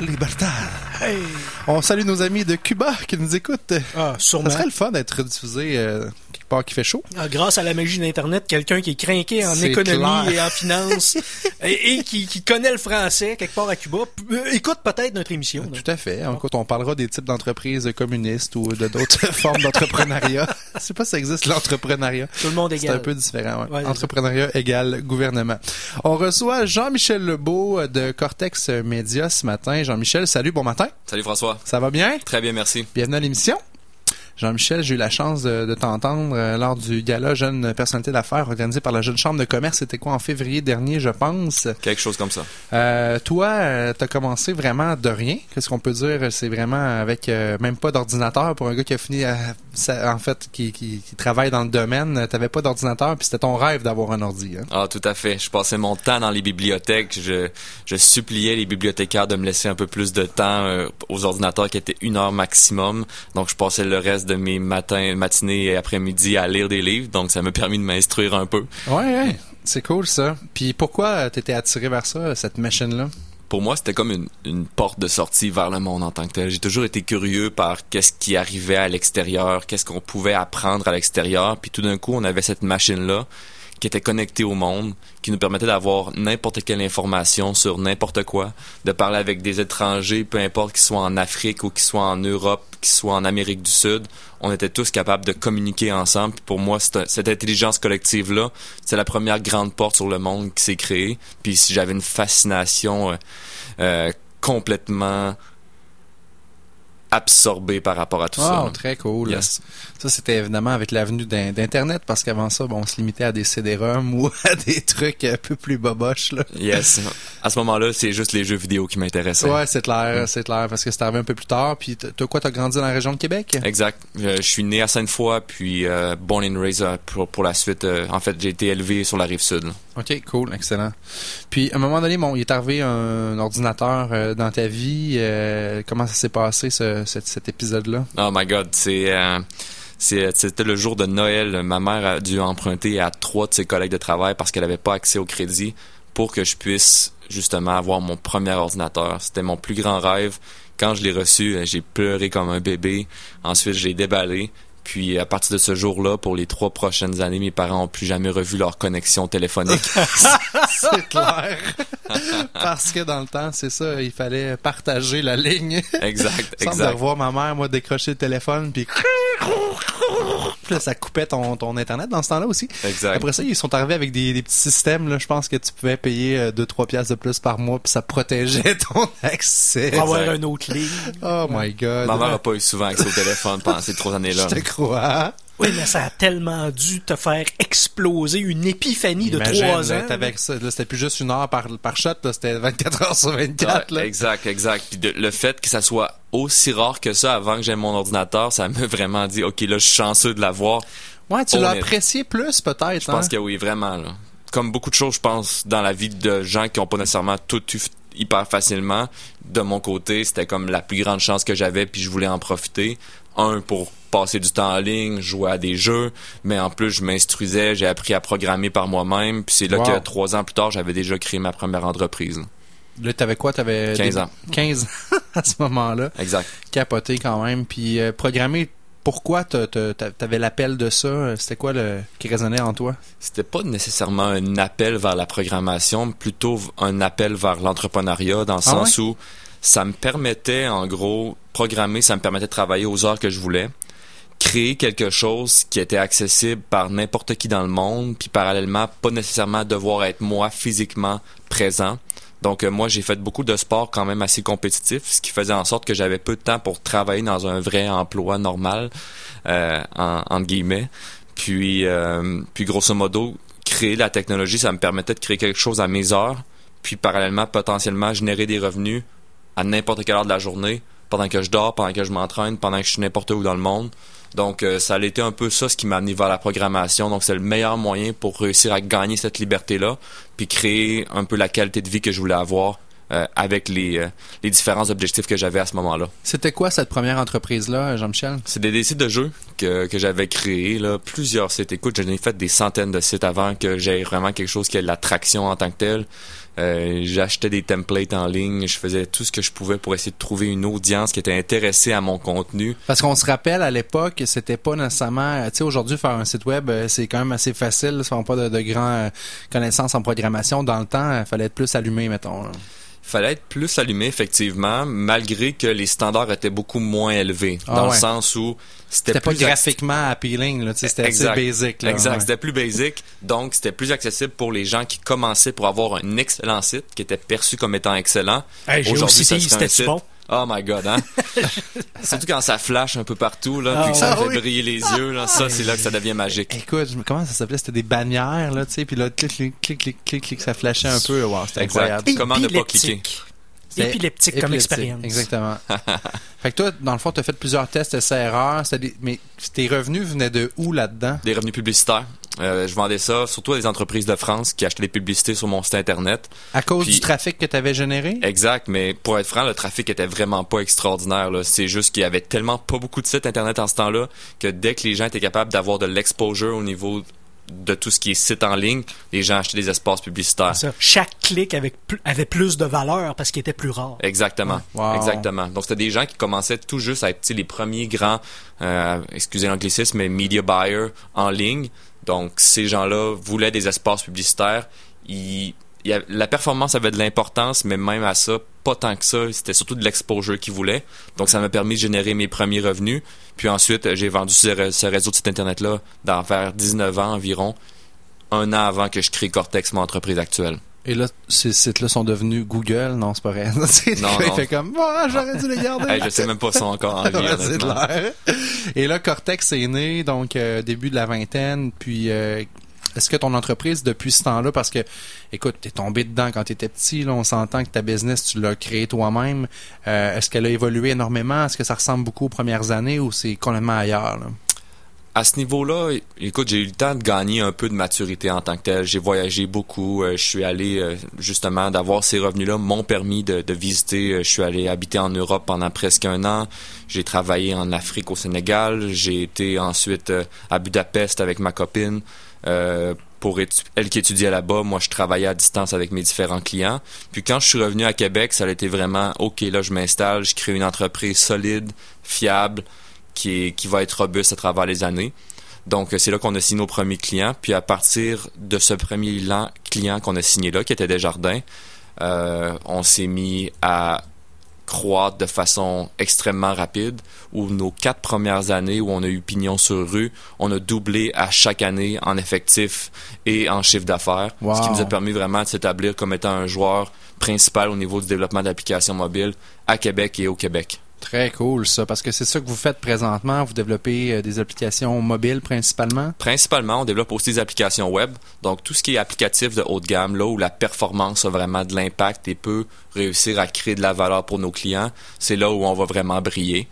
Libertad. On salue nos amis de Cuba qui nous écoutent. Ah, sûrement. Ça serait le fun d'être diffusé euh, part qui fait chaud. Ah, grâce à la magie d'Internet, quelqu'un qui est craqué en C'est économie clair. et en finance et, et qui, qui connaît le français quelque part à Cuba, euh, écoute peut-être notre émission. donc. Tout à fait. Écoute, on parlera des types d'entreprises communistes ou de d'autres formes d'entrepreneuriat. Je sais pas si ça existe l'entrepreneuriat. Tout le monde C'est égal. un peu différent. ouais. Ouais, c'est Entrepreneuriat égal gouvernement. On reçoit Jean-Michel Lebeau de Cortex Média ce matin. Jean-Michel, salut, bon matin. Salut François. Ça va bien? Très bien, merci. Bienvenue à l'émission. Jean-Michel, j'ai eu la chance de, de t'entendre euh, lors du gala Jeune Personnalité d'affaires organisé par la Jeune Chambre de commerce. C'était quoi en février dernier, je pense? Quelque chose comme ça. Euh, toi, tu as commencé vraiment de rien. Qu'est-ce qu'on peut dire? C'est vraiment avec euh, même pas d'ordinateur pour un gars qui a fini, à- en fait, qui, qui, qui travaille dans le domaine. T'avais pas d'ordinateur, puis c'était ton rêve d'avoir un ordi. Hein? Ah, tout à fait. Je passais mon temps dans les bibliothèques. Je, je suppliais les bibliothécaires de me laisser un peu plus de temps euh, aux ordinateurs qui étaient une heure maximum. Donc, je passais le reste de mes matins, matinées et après-midi à lire des livres. Donc, ça m'a permis de m'instruire un peu. Ouais, ouais. C'est cool ça. Puis pourquoi t'étais attiré vers ça, cette machine-là? Pour moi, c'était comme une, une porte de sortie vers le monde en tant que tel. J'ai toujours été curieux par qu'est-ce qui arrivait à l'extérieur, qu'est-ce qu'on pouvait apprendre à l'extérieur. Puis tout d'un coup, on avait cette machine-là qui était connectée au monde, qui nous permettait d'avoir n'importe quelle information sur n'importe quoi, de parler avec des étrangers, peu importe qu'ils soient en Afrique ou qu'ils soient en Europe, qu'ils soient en Amérique du Sud. On était tous capables de communiquer ensemble. Pour moi, cette, intelligence collective-là, c'est la première grande porte sur le monde qui s'est créée. Puis j'avais une fascination euh, euh, complètement absorbée par rapport à tout Ah, ça. très cool. Yes. Ça, c'était évidemment avec l'avenue d'in- d'Internet, parce qu'avant ça, bon, on se limitait à des CD-ROM ou à des trucs un peu plus boboches. Là. Yes. À ce moment-là, c'est juste les jeux vidéo qui m'intéressaient. Ouais, c'est clair, c'est clair, parce que c'est arrivé un peu plus tard. Puis toi, quoi, t'as grandi dans la région de Québec? Exact. Euh, je suis né à Sainte-Foy, puis euh, born and raised euh, pour, pour la suite. euh, en fait, j'ai été élevé sur la rive sud. là. OK, cool, excellent. Puis, à un moment donné, bon, il est arrivé un ordinateur euh, dans ta vie. comment ça s'est passé, ce, cet, cet épisode-là? Oh my God, euh, c'était le jour de Noël. Ma mère a dû emprunter à trois de ses collègues de travail parce qu'elle n'avait pas accès au crédit pour que je puisse justement avoir mon premier ordinateur. C'était mon plus grand rêve. Quand je l'ai reçu, euh, j'ai pleuré comme un bébé. Ensuite, je l'ai déballé. Puis à partir de ce jour-là, pour les trois prochaines années, mes parents ont plus jamais revu leur connexion téléphonique. c'est clair. parce que dans le temps, c'est ça, il fallait partager la ligne. exact, de exact. revoir ma mère, moi, décrocher le téléphone, puis... Puis là, ça coupait ton, ton Internet dans ce temps-là aussi. Exact. Après ça, ils sont arrivés avec des, des petits systèmes. Là, je pense que tu pouvais payer 2-3 piastres de plus par mois, puis ça protégeait ton accès. Pour avoir une autre ligne. Oh my God. Ma mère n'a pas eu souvent accès au téléphone pendant ces trois années-là. Je crois. Oui, mais ça a tellement dû te faire exploser une épiphanie de Imagine, trois ans. là, c'était plus juste une heure par, par shot, là, c'était 24 heures sur 24. Ouais, là. exact, exact. Puis de- le fait que ça soit aussi rare que ça avant que j'aie mon ordinateur, ça m'a vraiment dit, OK, là, je suis chanceux de l'avoir. Ouais, tu l'as apprécié plus, peut-être. Je pense hein? que oui, vraiment. Là. Comme beaucoup de choses, je pense, dans la vie de gens qui ont pas nécessairement tout eu hyper facilement, de mon côté, c'était comme la plus grande chance que j'avais, puis je voulais en profiter. Un, pour passer du temps en ligne, jouer à des jeux, mais en plus, je m'instruisais, j'ai appris à programmer par moi-même, puis c'est là Wow. que trois ans plus tard, j'avais déjà créé ma première entreprise. là. T'avais quoi? T'avais 15 des- ans. 15 ans à ce moment-là. Exact. Capoté quand même. Puis euh, programmer, pourquoi t'as- t'avais l'appel de ça? C'était quoi le qui résonnait en toi? c'était pas nécessairement un appel vers la programmation, mais plutôt un appel vers l'entrepreneuriat, dans le Ah sens où ça me permettait, en gros, programmer, ça me permettait de travailler aux heures que je voulais, créer quelque chose qui était accessible par n'importe qui dans le monde, puis parallèlement, pas nécessairement devoir être moi physiquement présent. Donc euh, moi, j'ai fait beaucoup de sports quand même assez compétitifs, ce qui faisait en sorte que j'avais peu de temps pour travailler dans un vrai emploi normal, euh, en, guillemets. Puis, euh, puis grosso modo, créer la technologie, ça me permettait de créer quelque chose à mes heures, puis parallèlement, potentiellement, générer des revenus à n'importe quelle heure de la journée pendant que je dors, pendant que je m'entraîne, pendant que je suis n'importe où dans le monde. Donc, euh, ça a été un peu ça ce qui m'a amené vers la programmation. Donc, c'est le meilleur moyen pour réussir à gagner cette liberté-là, puis créer un peu la qualité de vie que je voulais avoir euh, avec les, euh, les différents objectifs que j'avais à ce moment-là. C'était quoi cette première entreprise-là, Jean-Michel? C'est des, sites de jeux que, que j'avais créés, là, plusieurs sites. Écoute, j'en ai fait des centaines de sites avant que j'ai vraiment quelque chose qui ait de l'attraction en tant que tel. Euh, j'achetais des templates en ligne, je faisais tout ce que je pouvais pour essayer de trouver une audience qui était intéressée à mon contenu. Parce qu'on se rappelle à l'époque, c'était pas nécessairement, tu sais, aujourd'hui faire un site web, euh, c'est quand même assez facile, ça pas de, de grandes connaissances en programmation. Dans le temps, il fallait être plus allumé, mettons fallait être plus allumé effectivement, malgré que les standards étaient beaucoup moins élevés, ah dans le sens où c'était pas graphiquement appealing, c'était assez basic. exact, c'était plus basic, donc c'était plus accessible pour les gens qui commençaient pour avoir un excellent site, qui était perçu comme étant excellent. Aujourd'hui, c'était bon? Oh my god, hein? Surtout quand ça flash un peu partout, là, puis que ça ah fait briller les yeux, là, ça, c'est là que ça devient magique. Écoute, comment ça s'appelait? C'était des bannières, là, tu sais, puis là, clic, clic, clic, clic, clic, clic, ça flashait un peu. Wow, c'était incroyable. Comment ne pas cliquer? Épileptique comme expérience. Exactement. fait que toi, dans le fond, tu as fait plusieurs tests, essais-erreurs, mais tes revenus venaient de où là-dedans? Des revenus publicitaires. Euh, je vendais ça surtout à des entreprises de France qui achetaient des publicités sur mon site internet. À cause du trafic que tu avais généré? Exact, mais pour être franc, le trafic était vraiment pas extraordinaire. C'est juste qu'il y avait tellement pas beaucoup de sites internet en ce temps-là que dès que les gens étaient capables d'avoir de l'exposure au niveau de tout ce qui est site en ligne, les gens achetaient des espaces publicitaires. Chaque clic avait, avait plus de valeur parce qu'il était plus rare. Exactement. Exactement. Donc, c'était des gens qui commençaient tout juste à être les premiers grands, euh, excusez l'anglicisme, mais media buyers en ligne. Donc, ces gens-là voulaient des espaces publicitaires. La performance avait de l'importance, mais même à ça, pas tant que ça. C'était surtout de l'exposure qu'ils voulaient. Donc, ça m'a permis de générer mes premiers revenus. Puis ensuite, j'ai vendu ce, réseau de site Internet-là dans vers 19 ans environ, un an avant que je crée Cortex, mon entreprise actuelle. Et là, ces sites-là sont devenus Google, non, c'est pas vrai. non, Il fait comme, oh, j'aurais dû les garder. je sais même pas si encore en vie, Et là, Cortex est né, donc, euh, début de la vingtaine, puis, euh, est-ce que ton entreprise, depuis ce temps-là, parce que, écoute, t'es tombé dedans quand t'étais petit, là, on s'entend que ta business, tu l'as créé toi-même, euh, est-ce qu'elle a évolué énormément? Est-ce que ça ressemble beaucoup aux premières années ou c'est complètement ailleurs, là? À ce niveau-là, écoute, j'ai eu le temps de gagner un peu de maturité en tant que tel. J'ai voyagé beaucoup. Euh, je suis allé euh, justement d'avoir ces revenus-là m'ont permis de, visiter. Euh, je suis allé habiter en Europe pendant presque un an. J'ai travaillé en Afrique au Sénégal. J'ai été ensuite à Budapest avec ma copine. pour elle qui étudiait là-bas, moi je travaillais à distance avec mes différents clients. Puis quand je suis revenu à Québec, ça a été vraiment OK, là je m'installe, je crée une entreprise solide, fiable, qui, qui va être robuste à travers les années. Donc, c'est là qu'on a signé nos premiers clients. Puis, à partir de ce premier client qu'on a signé là, qui était Desjardins, euh, on s'est mis à croître de façon extrêmement rapide, où nos quatre premières années où on a eu pignon sur rue, on a doublé à chaque année en effectif et en chiffre d'affaires, ce qui nous a permis vraiment de s'établir comme étant un joueur principal au niveau du développement d'applications mobiles à Québec et au Québec. Très cool ça, parce que c'est ça que vous faites présentement. Vous développez euh, des applications mobiles principalement? Principalement, on développe aussi des applications web. Donc tout ce qui est applicatif de haut de gamme, là où la performance a vraiment de l'impact et peut réussir à créer de la valeur pour nos clients, c'est là où on va vraiment briller.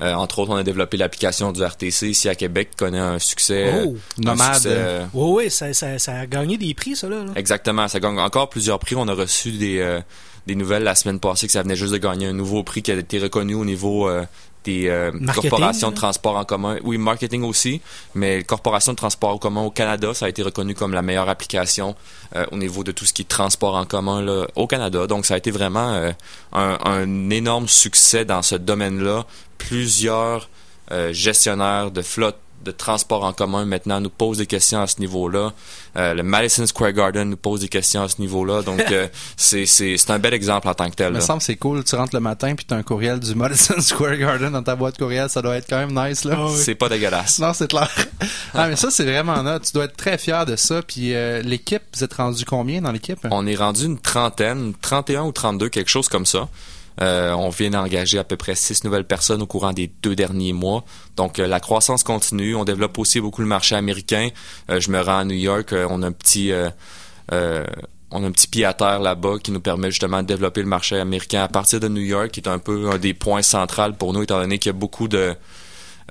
Euh, entre autres, on a développé l'application du RTC ici à Québec, qui connaît un succès. Oh, nomade. oui, oui, ça, a gagné des prix, ça, là. Exactement, ça gagne encore plusieurs prix. On a reçu des, euh, des nouvelles la semaine passée que ça venait juste de gagner un nouveau prix qui a été reconnu au niveau euh, des euh, corporations de transport en commun. Oui, marketing aussi, mais corporation de transport en commun au Canada, ça a été reconnu comme la meilleure application euh, au niveau de tout ce qui est transport en commun là, au Canada. Donc, ça a été vraiment un, un, énorme succès dans ce domaine-là. Plusieurs gestionnaires de flotte de transport en commun maintenant nous pose des questions à ce niveau-là. Euh, le Madison Square Garden nous pose des questions à ce niveau-là. Donc, euh, c'est, c'est, c'est un bel exemple en tant que tel. Il me semble c'est cool. Tu rentres le matin puis tu as un courriel du Madison Square Garden dans ta boîte courriel. Ça doit être quand même nice. là. Ah c'est pas dégueulasse. Non, c'est clair. ah, mais ça, c'est vraiment là. Tu dois être très fier de ça. Puis euh, l'équipe, vous êtes rendu combien dans l'équipe? On est rendu une trentaine, 31 ou 32, quelque chose comme ça. Euh, on vient d'engager à peu près six nouvelles personnes au courant des deux derniers mois. Donc euh, la croissance continue. On développe aussi beaucoup le marché américain. Euh, je me rends à New York. on a un petit on a un petit pied à terre là-bas qui nous permet justement de développer le marché américain à partir de New York, qui est un peu un des points centraux pour nous, étant donné qu'il y a beaucoup de,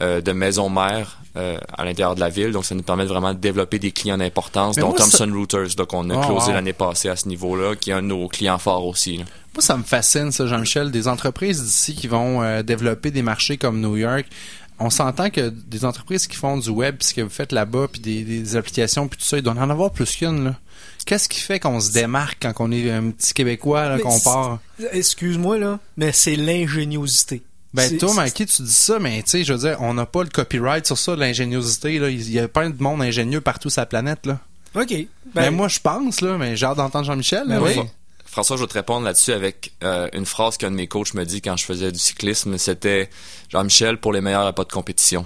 euh, de maisons mères euh, à l'intérieur de la ville. Donc, ça nous permet vraiment de développer des clients d'importance, dont Thomson Reuters. Donc, on a Oh, closé wow. l'année passée à ce niveau-là, qui est un de nos clients forts aussi. là. Moi, ça me fascine, ça, Jean-Michel. Des entreprises d'ici qui vont euh, développer des marchés comme New York. On s'entend que des entreprises qui font du web, puis ce que vous faites là-bas, puis des, des applications, puis tout ça, il doit en avoir plus qu'une. là. Qu'est-ce qui fait qu'on se démarque quand on est un petit Québécois, qu'on part? Excuse-moi, là, mais c'est l'ingéniosité. Ben toi, Mikey, tu dis ça, mais tu sais, je veux dire, on n'a pas le copyright sur ça, l'ingéniosité. là. Il y a plein de monde ingénieux partout sur la planète. Là. OK. Ben, Ben, moi, je pense, là, mais j'ai hâte d'entendre Jean-Michel. Ben oui. François, je vais te répondre là-dessus avec euh, une phrase qu'un de mes coachs me dit quand je faisais du cyclisme. C'était Jean-Michel, pour les meilleurs, il n'y a pas de compétition.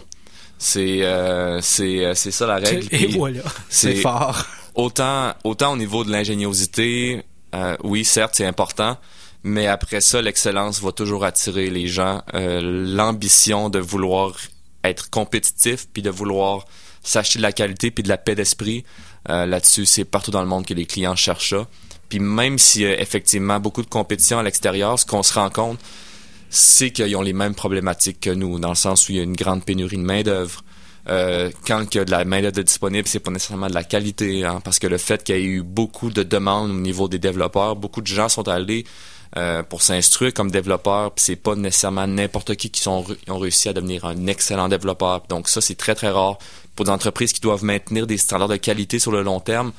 C'est euh, c'est euh, c'est ça la règle. et voilà. C'est fort. autant autant au niveau de l'ingéniosité, euh, oui, certes, c'est important, mais après ça, l'excellence va toujours attirer les gens. Euh, L'ambition de vouloir être compétitif, puis de vouloir s'acheter de la qualité, puis de la paix d'esprit. euh, Là-dessus, c'est partout dans le monde que les clients cherchent ça. Puis même s'il y a effectivement beaucoup de compétition à l'extérieur, ce qu'on se rend compte, c'est qu'ils ont les mêmes problématiques que nous, dans le sens où il y a une grande pénurie de main-d'œuvre. Euh, quand il y a de la main-d'œuvre disponible, c'est pas nécessairement de la qualité, hein, parce que le fait qu'il y ait eu beaucoup de demandes au niveau des développeurs, beaucoup de gens sont allés euh, pour s'instruire comme développeurs, puis c'est pas nécessairement n'importe qui qui sont, ont réussi à devenir un excellent développeur. Donc ça, c'est très très rare pour des entreprises qui doivent maintenir des standards de qualité sur le long terme.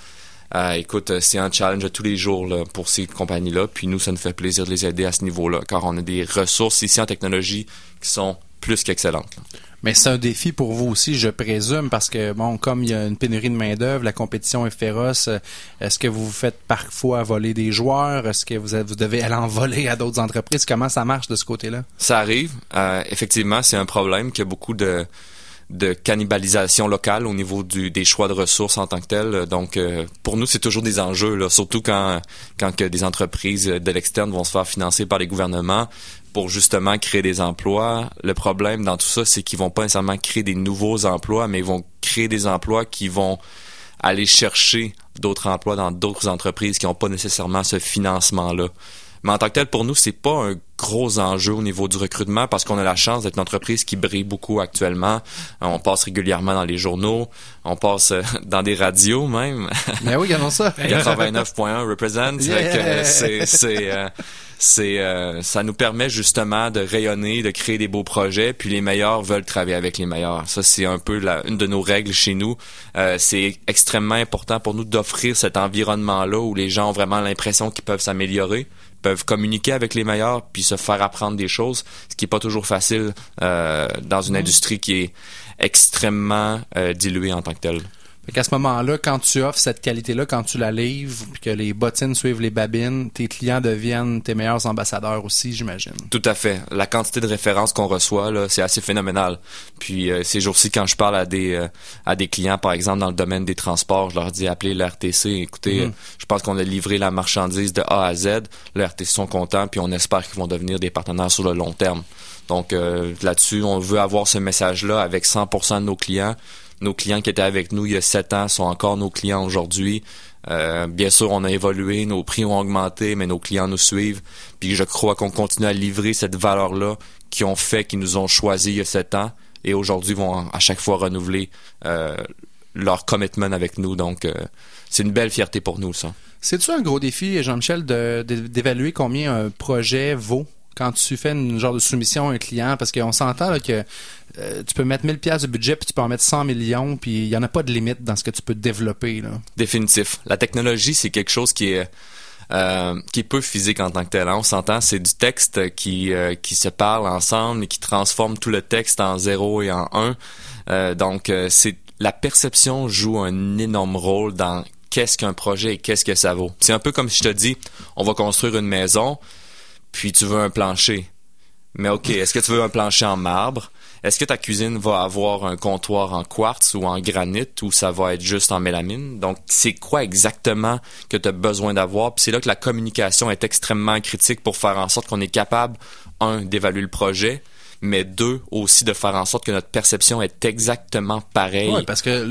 Euh, écoute, euh, c'est un challenge tous les jours là, pour ces compagnies-là. Puis nous, ça nous fait plaisir de les aider à ce niveau-là, car on a des ressources ici en technologie qui sont plus qu'excellentes. là. Mais c'est un défi pour vous aussi, je présume, parce que, bon, comme il y a une pénurie de main-d'œuvre, la compétition est féroce, euh, est-ce que vous vous faites parfois voler des joueurs? Est-ce que vous, vous devez aller en voler à d'autres entreprises? Comment ça marche de ce côté-là? Ça arrive. Euh, effectivement, c'est un problème qu'il y a beaucoup de, de cannibalisation locale au niveau des choix de ressources en tant que tel. Donc, euh, pour nous, c'est toujours des enjeux, surtout quand, des entreprises de l'externe vont se faire financer par les gouvernements pour justement créer des emplois. Le problème dans tout ça, c'est qu'ils vont pas nécessairement créer des nouveaux emplois, mais ils vont créer des emplois qui vont aller chercher d'autres emplois dans d'autres entreprises qui n'ont pas nécessairement ce financement-là. Mais en tant que tel, pour nous, c'est pas un gros enjeu au niveau du recrutement parce qu'on a la chance d'être une entreprise qui brille beaucoup actuellement. Euh, On passe régulièrement dans les journaux, on passe euh, dans des radios même. Mais oui, regardons ça. 89.1 represent. Yeah. Fait que C'est, c'est, euh, c'est, euh, ça nous permet justement de rayonner, de créer des beaux projets, puis les meilleurs veulent travailler avec les meilleurs. Ça, c'est un peu la, une de nos règles chez nous. Euh, c'est extrêmement important pour nous d'offrir cet environnement-là où les gens ont vraiment l'impression qu'ils peuvent s'améliorer, peuvent communiquer avec les meilleurs, puis se faire apprendre des choses, ce qui est pas toujours facile euh, dans une industrie qui est extrêmement euh, diluée en tant que telle. Fait qu'à ce moment-là, quand tu offres cette qualité-là, quand tu la livres, puis que les bottines suivent les babines, tes clients deviennent tes meilleurs ambassadeurs aussi, j'imagine. Tout à fait. La quantité de références qu'on reçoit, là, c'est assez phénoménal. Puis euh, ces jours-ci, quand je parle à des euh, à des clients, par exemple dans le domaine des transports, je leur dis appelez l'RTC. Écoutez, Mhm. euh, je pense qu'on a livré la marchandise de A à Z. Le RTC sont contents, puis on espère qu'ils vont devenir des partenaires sur le long terme. Donc euh, là-dessus, on veut avoir ce message-là avec 100% de nos clients. Nos clients qui étaient avec nous il y a sept ans sont encore nos clients aujourd'hui. Euh, bien sûr, on a évolué, nos prix ont augmenté, mais nos clients nous suivent. Puis je crois qu'on continue à livrer cette valeur-là qui ont fait, qui nous ont choisi il y a sept ans et aujourd'hui vont à chaque fois renouveler euh, leur commitment avec nous. Donc, euh, c'est une belle fierté pour nous, ça. C'est-tu un gros défi, Jean-Michel, d'évaluer combien un projet vaut? Quand tu fais une genre de soumission à un client? Parce qu'on s'entend que euh, tu peux mettre 1000 pièces de budget, puis tu peux en mettre 100 millions, puis il n'y en a pas de limite dans ce que tu peux développer. Là. Définitif. La technologie, c'est quelque chose qui est euh, qui est peu physique en tant que tel. hein. On s'entend, c'est du texte qui euh, qui se parle ensemble et qui transforme tout le texte en zéro et en un. Euh, donc, c'est la perception joue un énorme rôle dans qu'est-ce qu'un projet et qu'est-ce que ça vaut. C'est un peu comme si je te dis, on va construire une maison, puis tu veux un plancher. Mais ok, est-ce que tu veux un plancher en marbre? Est-ce que ta cuisine va avoir un comptoir en quartz ou en granit ou ça va être juste en mélamine? Donc, c'est quoi exactement que tu as besoin d'avoir? Puis c'est là que la communication est extrêmement critique pour faire en sorte qu'on est capable, un, d'évaluer le projet, mais deux, aussi de faire en sorte que notre perception est exactement pareille. Oui, parce que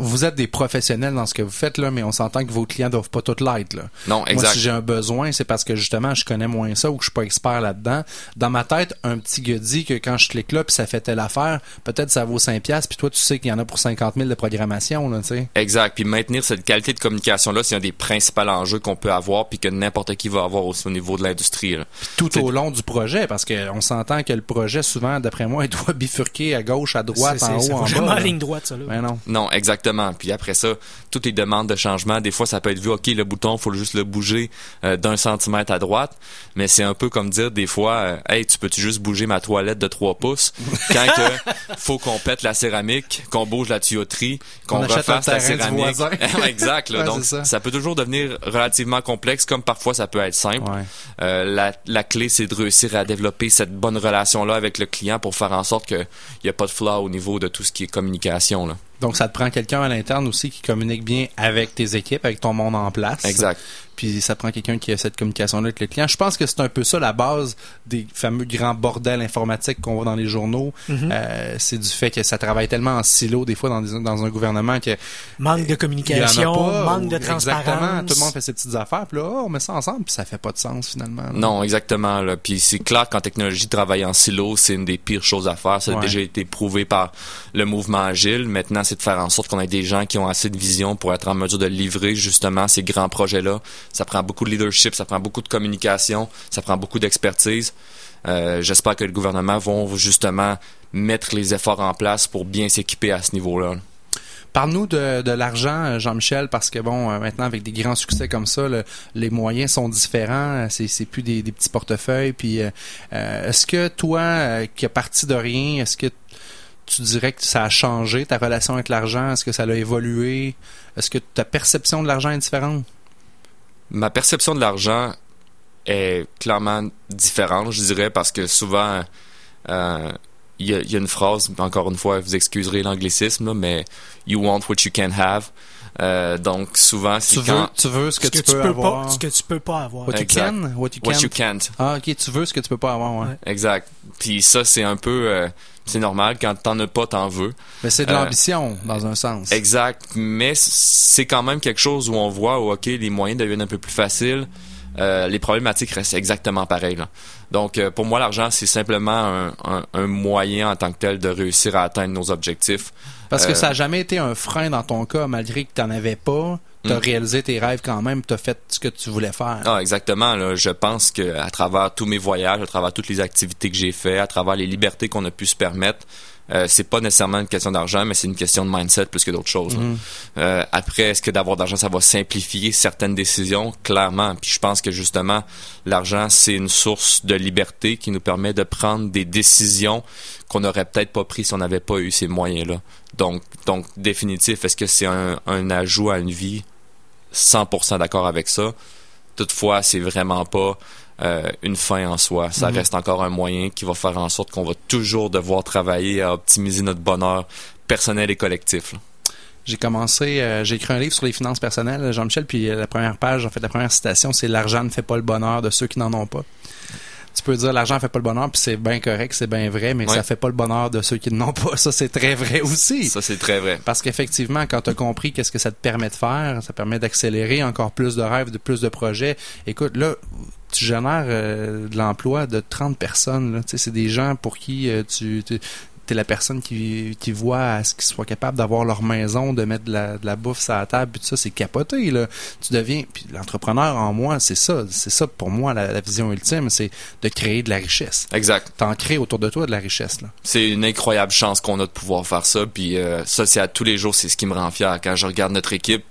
vous êtes des professionnels dans ce que vous faites, là, mais on s'entend que vos clients doivent pas tout l'être. Là. Non, exact. Moi, si j'ai un besoin, c'est parce que justement, je connais moins ça ou que je suis pas expert là-dedans. Dans ma tête, un petit gars dit que quand je clique là, puis ça fait telle affaire, peut-être ça vaut 5 piastres, puis toi, tu sais qu'il y en a pour 50 000 de programmation, là, tu sais. Exact. Puis maintenir cette qualité de communication-là, c'est un des principaux enjeux qu'on peut avoir, puis que n'importe qui va avoir aussi au niveau de l'industrie. Tout au long du projet, parce qu'on s'entend que le projet, souvent, d'après moi, il doit bifurquer à gauche, à droite, en haut, en bas. en ligne droite, ça, là. Ben non. Non, exactement. Puis après ça, toutes les demandes de changement, des fois, ça peut être vu, OK, le bouton, faut juste le bouger euh, d'un centimètre à droite, mais c'est un peu comme dire, des fois, euh, hey, tu peux-tu juste bouger ma toilette de 3 pouces? Quand que faut qu'on pète la céramique, qu'on bouge la tuyauterie, qu'on refasse la céramique. exact. Là, donc, ça. ça. peut toujours devenir relativement complexe, comme parfois ça peut être simple. Euh, la, la clé, c'est de réussir à développer cette bonne relation-là avec le client pour faire en sorte qu'il n'y a pas de flaw au niveau de tout ce qui est communication. Là. Donc, ça te prend quelqu'un à l'interne aussi qui communique bien avec tes équipes, avec ton monde en place. Exact puis ça prend quelqu'un qui a cette communication-là avec le client. Je pense que c'est un peu ça la base des fameux grands bordels informatiques qu'on voit dans les journaux. Mhm. euh, c'est du fait que ça travaille tellement en silo des fois dans, des, dans un gouvernement que manque de communication, manque de transparence. Exactement, tout le monde fait ses petites affaires, puis là, oh, on met ça ensemble, puis ça fait pas de sens finalement. Non, exactement. Là. Puis c'est clair qu'en technologie, travailler en silo, c'est une des pires choses à faire. Ça a déjà été prouvé par le mouvement agile. Maintenant, c'est de faire en sorte qu'on ait des gens qui ont assez de vision pour être en mesure de livrer justement ces grands projets-là ça prend beaucoup de leadership, ça prend beaucoup de communication, ça prend beaucoup d'expertise. Euh, j'espère que le gouvernement va justement mettre les efforts en place pour bien s'équiper à ce niveau-là. Parle-nous de, l'argent, Jean-Michel, parce que bon, euh, maintenant avec des grands succès comme ça, les moyens sont différents. C'est plus des, petits portefeuilles. Puis, euh, est-ce que toi, qui es parti de rien, est-ce que tu dirais que ça a changé ta relation avec l'argent? Est-ce que ça a évolué? Est-ce que ta perception de l'argent est différente? Ma perception de l'argent est clairement différente, je dirais, parce que souvent, euh, il y, a une phrase, encore une fois, vous excuserez l'anglicisme, mais you want what you can have. Euh, donc souvent c'est tu quand veux, tu veux ce que, tu, peux, avoir. Pas, ce que tu peux pas avoir. What you can, what you, what you can't. Ah ok, tu veux ce que tu peux pas avoir. Ouais. Exact. Puis ça c'est un peu euh, c'est normal quand t'en as pas t'en veux. Mais c'est de euh, l'ambition dans un sens. Exact. Mais c'est quand même quelque chose où on voit où ok les moyens deviennent un peu plus faciles. Euh, les problématiques restent exactement pareilles. Là. Donc, euh, pour moi, l'argent, c'est simplement un, un, moyen en tant que tel de réussir à atteindre nos objectifs. Parce que ça n'a jamais été un frein dans ton cas, malgré que tu n'en avais pas. Tu as hmm. réalisé tes rêves quand même, tu as fait ce que tu voulais faire. Ah, exactement. Là. Je pense que à travers tous mes voyages, à travers toutes les activités que j'ai faites, à travers les libertés qu'on a pu se permettre, euh, c'est pas nécessairement une question d'argent, mais c'est une question de mindset plus que d'autres choses. Mhm. Euh, après, est-ce que d'avoir d'argent, ça va simplifier certaines décisions? Clairement. Puis je pense que justement, l'argent, c'est une source de liberté qui nous permet de prendre des décisions qu'on n'aurait peut-être pas pris si on n'avait pas eu ces moyens-là. Donc, donc définitif, est-ce que c'est un, un ajout à une vie? 100% d'accord avec ça. Toutefois, c'est vraiment pas euh, une fin en soi. Ça mhm. reste encore un moyen qui va faire en sorte qu'on va toujours devoir travailler à optimiser notre bonheur personnel et collectif. J'ai commencé, euh, j'ai écrit un livre sur les finances personnelles, Jean-Michel, puis euh, la première page, en fait, la première citation, c'est l'argent ne fait pas le bonheur de ceux qui n'en ont pas. Tu peux dire l'argent fait pas le bonheur, puis c'est bien correct, c'est bien vrai, mais ça fait pas le bonheur de ceux qui n'ont pas. Ça, c'est très vrai aussi. Ça, c'est très vrai. Parce qu'effectivement, quand tu as compris qu'est-ce que ça te permet de faire, ça permet d'accélérer encore plus de rêves, de plus de projets. Écoute, là, tu génères euh, de l'emploi de 30 personnes. C'est des gens pour qui euh, tu, tu es la personne qui, qui voit à ce qu'ils soient capables d'avoir leur maison, de mettre de la, de la bouffe sur la table, puis tout ça, c'est capoté. Là. Tu deviens. Puis l'entrepreneur en moi, c'est ça. C'est ça pour moi la, vision ultime, c'est de créer de la richesse. Exact. T'en crées autour de toi de la richesse. là. C'est une incroyable chance qu'on a de pouvoir faire ça. Puis euh, ça, c'est à tous les jours, c'est ce qui me rend fier. Quand je regarde notre équipe,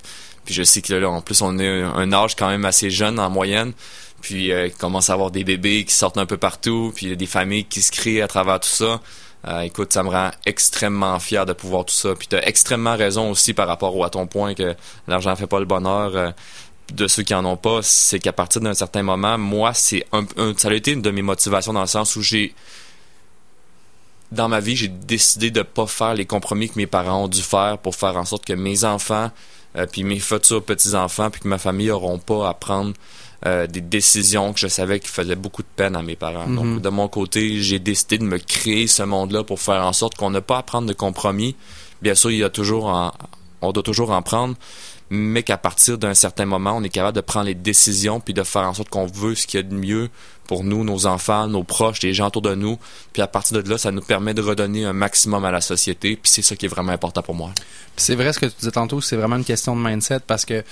puis je sais que là, en plus, on est un âge quand même assez jeune en moyenne. Puis euh, il commence à avoir des bébés qui sortent un peu partout, puis il y a des familles qui se créent à travers tout ça. Euh, écoute, ça me rend extrêmement fier de pouvoir tout ça. Puis tu extrêmement raison aussi par rapport à ton point que l'argent fait pas le bonheur. Euh, de ceux qui en ont pas, c'est qu'à partir d'un certain moment, moi, c'est un, ça a été une de mes motivations dans le sens où j'ai dans ma vie, j'ai décidé de pas faire les compromis que mes parents ont dû faire pour faire en sorte que mes enfants, puis mes futurs petits enfants, puis que ma famille auront pas à prendre euh, des décisions que je savais qui faisaient beaucoup de peine à mes parents. Mhm. Donc, de mon côté, j'ai décidé de me créer ce monde-là pour faire en sorte qu'on n'a pas à prendre de compromis. Bien sûr, il y a toujours en- on doit toujours en prendre, mais qu'à partir d'un certain moment, on est capable de prendre les décisions puis de faire en sorte qu'on veut ce qu'il y a de mieux pour nous, nos enfants, nos proches, les gens autour de nous. Puis à partir de là, ça nous permet de redonner un maximum à la société. Puis c'est ça qui est vraiment important pour moi. C'est vrai ce que tu disais tantôt, c'est vraiment une question de mindset parce que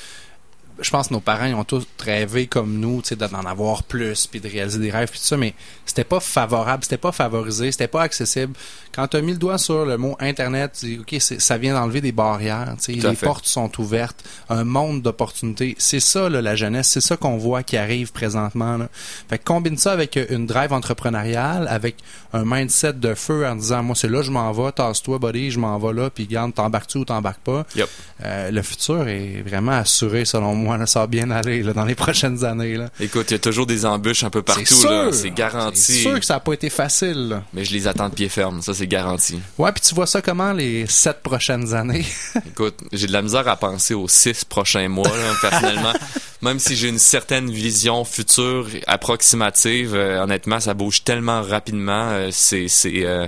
je pense que nos parents ils ont tous rêvé comme nous, tu sais, d'en avoir plus, puis de réaliser des rêves, puis tout ça, mais c'était pas favorable, c'était pas favorisé, c'était pas accessible. Quand tu as mis le doigt sur le mot Internet, tu dis, OK, ça vient d'enlever des barrières, tu sais, les fait. portes sont ouvertes, un monde d'opportunités. C'est ça, là, la jeunesse, c'est ça qu'on voit qui arrive présentement. Là. Fait que combine ça avec euh, une drive entrepreneuriale, avec un mindset de feu en disant, moi, c'est là, je m'en vais, tasse-toi, buddy, je m'en vais là, puis garde, t'embarques-tu ou t'embarques pas. Yep. Euh, le futur est vraiment assuré, selon moi. Là, ça va bien aller là, dans les prochaines années. Là. Écoute, il y a toujours des embûches un peu partout. c'est garanti. C'est sûr que ça n'a pas été facile. là. Mais je les attends de pied ferme. Ça, c'est garanti. Ouais, puis tu vois ça comment les sept prochaines années? Écoute, j'ai de la misère à penser aux six prochains mois, là, personnellement. Même si j'ai une certaine vision future approximative, euh, honnêtement, ça bouge tellement rapidement. euh, c'est c'est euh,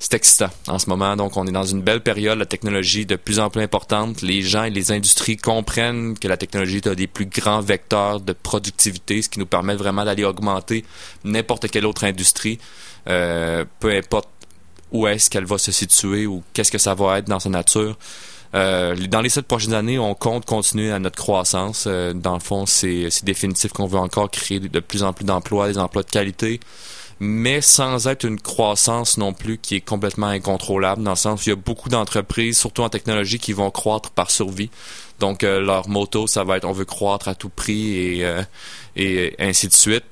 c'est excitant en ce moment. Donc, on est dans une belle période. La technologie de plus en plus importante. Les gens et les industries comprennent que la technologie est un des plus grands vecteurs de productivité, ce qui nous permet vraiment d'aller augmenter n'importe quelle autre industrie, euh, peu importe où est-ce qu'elle va se situer ou qu'est-ce que ça va être dans sa nature. Euh, dans les sept prochaines années, on compte continuer à notre croissance. Euh, dans le fond, c'est définitif qu'on veut encore créer de plus en plus d'emplois, des emplois de qualité, mais sans être une croissance non plus qui est complètement incontrôlable, dans le sens où il y a beaucoup d'entreprises, surtout en technologie, qui vont croître par survie. Donc, euh, leur motto, ça va être on veut croître à tout prix et, euh, et ainsi de suite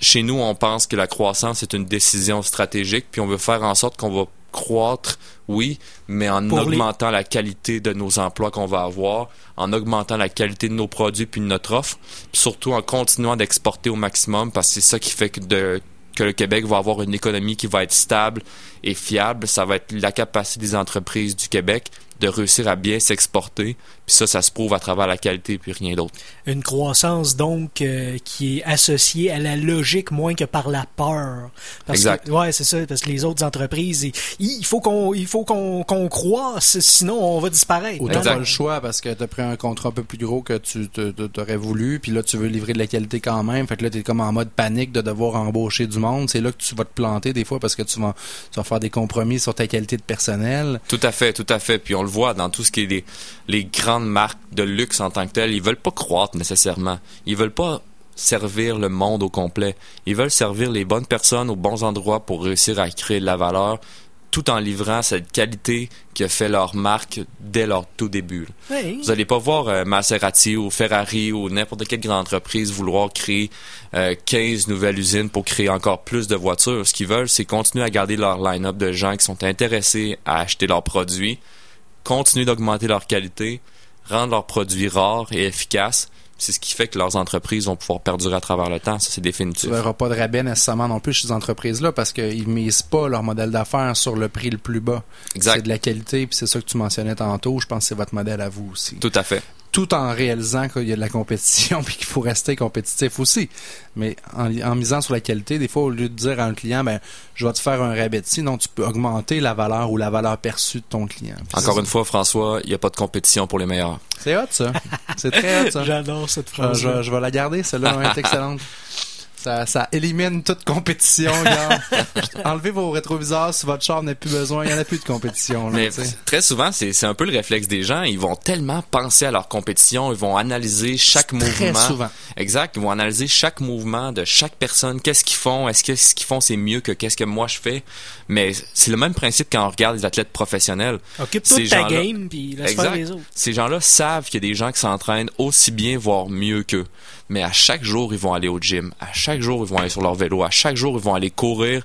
chez nous, on pense que la croissance est une décision stratégique, puis on veut faire en sorte qu'on va croître, oui, mais en Pour les- augmentant la qualité de nos emplois qu'on va avoir, en augmentant la qualité de nos produits puis de notre offre, puis surtout en continuant d'exporter au maximum, parce que c'est ça qui fait que, de- que le Québec va avoir une économie qui va être stable et fiable. Ça va être la capacité des entreprises du Québec de réussir à bien s'exporter, puis ça, ça se prouve à travers la qualité puis rien d'autre. Une croissance donc euh, qui est associée à la logique moins que par la peur. Parce Exact. Que, ouais, c'est ça. Parce que les autres entreprises, il il faut qu'on, il faut qu'on, qu'on croisse, sinon on va disparaître. Ou t'as Exact. pas le choix parce que t'as pris un contrat un peu plus gros que tu t'aurais voulu, puis là tu veux livrer de la qualité quand même. Fait que là t'es comme en mode panique de devoir embaucher du monde. C'est là que tu vas te planter des fois parce que tu vas, tu vas faire des compromis sur ta qualité de personnel. Tout à fait, tout à fait. Puis on le voit dans tout ce qui est les, les grandes marques de luxe en tant que telles. Ils veulent pas croître nécessairement. Ils veulent pas servir le monde au complet. Ils veulent servir les bonnes personnes aux bons endroits pour réussir à créer de la valeur tout en livrant cette qualité qui a fait leur marque dès leur tout début. Vous allez pas voir euh, Maserati ou Ferrari ou n'importe quelle grande entreprise vouloir créer euh, 15 nouvelles usines pour créer encore plus de voitures. Ce qu'ils veulent, c'est continuer à garder leur line-up de gens qui sont intéressés à acheter leurs produits, continuer d'augmenter leur qualité, rendre leurs produits rares et efficaces. C'est ce qui fait que leurs entreprises vont pouvoir perdurer à travers le temps. Ça, c'est Tu définitif. verras pas de rabais nécessairement non plus chez ces entreprises-là parce qu'ils misent pas leur modèle d'affaires sur le prix le plus bas. C'est Exact. de la qualité, puis c'est ça que tu mentionnais tantôt. Je pense que c'est votre modèle à vous aussi. Tout à fait. Tout en réalisant qu'il y a de la compétition puis qu'il faut rester compétitif aussi. Mais en, en misant sur la qualité, des fois, au lieu de dire à un client, ben, je vais te faire un rabais de non, tu peux augmenter la valeur ou la valeur perçue de ton client. Puis Encore une fois, François, il n'y a pas de compétition pour les meilleurs. C'est hot, ça. C'est très hot, ça. J'adore cette Euh, phrase. je, je vais la garder, celle-là elle est excellente. Ça, ça élimine toute compétition, gars. Enlevez vos rétroviseurs si votre char n'a plus besoin. Il n'y en a plus de compétition. Là, Mais très souvent, c'est c'est un peu le réflexe des gens. Ils vont tellement penser à leur compétition, ils vont analyser chaque Très mouvement. souvent. Exact. Ils vont analyser chaque mouvement de chaque personne. Qu'est-ce qu'ils font? Est-ce que ce qu'ils font, c'est mieux que qu'est-ce que moi je fais? Mais c'est le même principe quand on regarde les athlètes professionnels. Occupe-toi de ta game, puis laisse faire les autres. Ces gens-là savent qu'il y a des gens qui s'entraînent aussi bien, voire mieux qu'eux. Mais à chaque jour, ils vont aller au gym. À chaque jour, ils vont aller sur leur vélo. À chaque jour, ils vont aller courir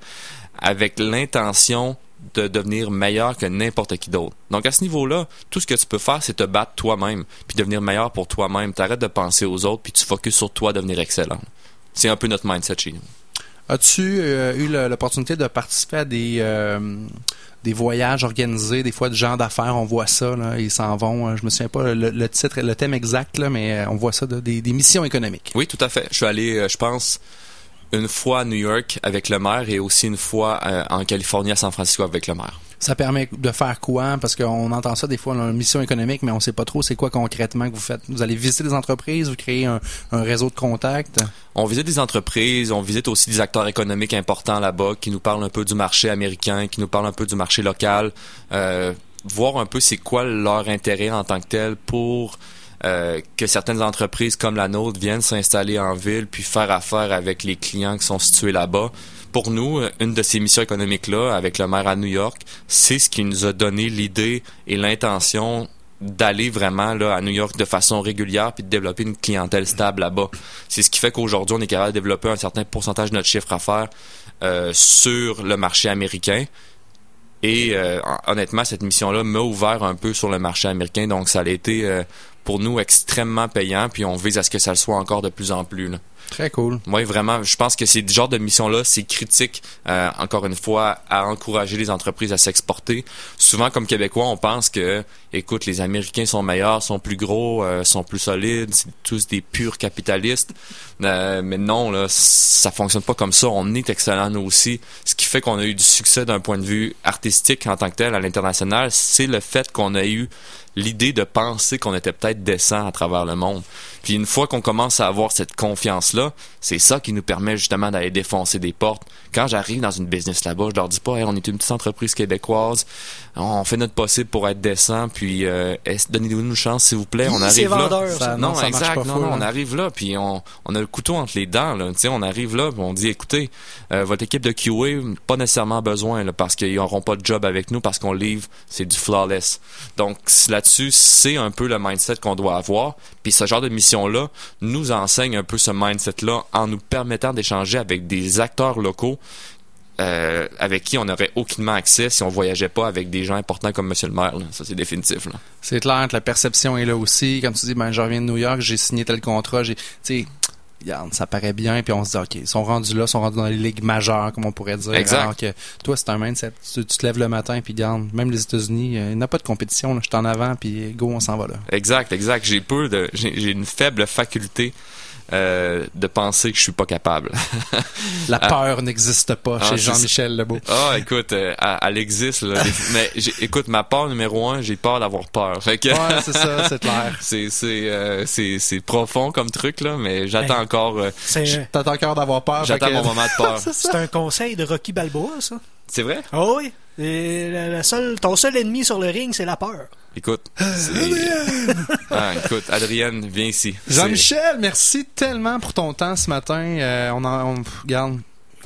avec l'intention de devenir meilleur que n'importe qui d'autre. Donc à ce niveau-là, tout ce que tu peux faire, c'est te battre toi-même, puis devenir meilleur pour toi-même. T'arrêtes de penser aux autres, puis tu focuses sur toi, devenir excellent. C'est un peu notre mindset chez nous. As-tu eu l'opportunité de participer à des des voyages organisés, des fois de gens d'affaires, on voit ça, ils s'en vont. Je me souviens pas le, titre, le thème exact, mais on voit ça des, des missions économiques. Oui, tout à fait. Je suis allé, je pense, une fois à New York avec le maire et aussi une fois euh, en Californie à San Francisco avec le maire. Ça permet de faire quoi? Parce qu'on entend ça des fois dans une mission économique, mais on ne sait pas trop c'est quoi concrètement que vous faites. Vous allez visiter des entreprises, vous créez un, réseau de contacts? On visite des entreprises, on visite aussi des acteurs économiques importants là-bas qui nous parlent un peu du marché américain, qui nous parlent un peu du marché local, euh, voir un peu c'est quoi leur intérêt en tant que tel pour euh, que certaines entreprises comme la nôtre viennent s'installer en ville puis faire affaire avec les clients qui sont situés là-bas. Pour nous, une de ces missions économiques-là, avec le maire à New York, c'est ce qui nous a donné l'idée et l'intention d'aller vraiment là à New York de façon régulière puis de développer une clientèle stable là-bas. C'est ce qui fait qu'aujourd'hui on est capable de développer un certain pourcentage de notre chiffre à euh, sur le marché américain. Et euh, honnêtement, cette mission-là m'a ouvert un peu sur le marché américain, donc ça a été pour nous extrêmement payant, puis on vise à ce que ça le soit encore de plus en plus. Très cool. Oui, vraiment. Je pense que c'est ce genre de mission-là, c'est critique, euh, encore une fois, à encourager les entreprises à s'exporter. Souvent, comme Québécois, on pense que, écoute, les Américains sont meilleurs, sont plus gros, euh, sont plus solides, c'est tous des purs capitalistes. Euh, mais non, là, ça fonctionne pas comme ça. On est excellent nous aussi. Ce qui fait qu'on a eu du succès d'un point de vue artistique en tant que tel à l'international, c'est le fait qu'on a eu l'idée de penser qu'on était peut-être décent à travers le monde. Puis une fois qu'on commence à avoir cette confiance-là, c'est ça qui nous permet justement d'aller défoncer des portes. Quand j'arrive dans une business là-bas, je leur dis pas, on est une petite entreprise québécoise, on fait notre possible pour être décent, puis euh, donnez-nous une chance s'il vous plaît, on arrive là. non, exact, non, non, on arrive là, puis on, on a le couteau entre les dents, là. sais, on arrive là, puis on dit, écoutez, euh, votre équipe de QA, pas nécessairement besoin, là, parce qu'ils n'auront pas de job avec nous, parce qu'on livre, c'est du flawless. Donc là-dessus, c'est un peu le mindset qu'on doit avoir, puis ce genre de mission-là nous enseigne un peu ce mindset-là en nous permettant d'échanger avec des acteurs locaux euh, avec qui on n'aurait aucunement accès si on voyageait pas avec des gens importants comme Monsieur le maire. Ça, c'est définitif. C'est clair la perception est là aussi. Comme tu dis, ben, je reviens de New York, j'ai signé tel contrat, j'ai, ça paraît bien, puis on se dit, OK, ils sont rendus là, ils sont rendus dans les ligues majeures, comme on pourrait dire. Exact. Alors que toi, c'est un mindset. Tu, te lèves le matin, puis regarde, même les États-Unis, euh, il n'y a pas de compétition, je suis en avant, puis go, on s'en va là. Exact, exact. J'ai peu de, j'ai une faible faculté euh, de penser que je suis pas capable. la ah. peur n'existe pas ah, chez Jean-Michel Lebeau. Ah, écoute, euh, elle, existe. Là, mais écoute, ma peur numéro un, j'ai peur d'avoir peur. Fait que... ouais, c'est ça, c'est clair. c'est euh, c'est c'est profond comme truc là, mais j'attends encore. T'attends encore d'avoir peur. J'attends mon moment de peur. c'est un conseil de Rocky Balboa, ça. C'est vrai? Oh oui. Et la, seule, ton seul ennemi sur le ring, c'est la peur. Écoute, Adrienne! ah, écoute, Adrienne, viens ici. Jean-Michel, merci tellement pour ton temps ce matin. Euh, on en, on, regarde,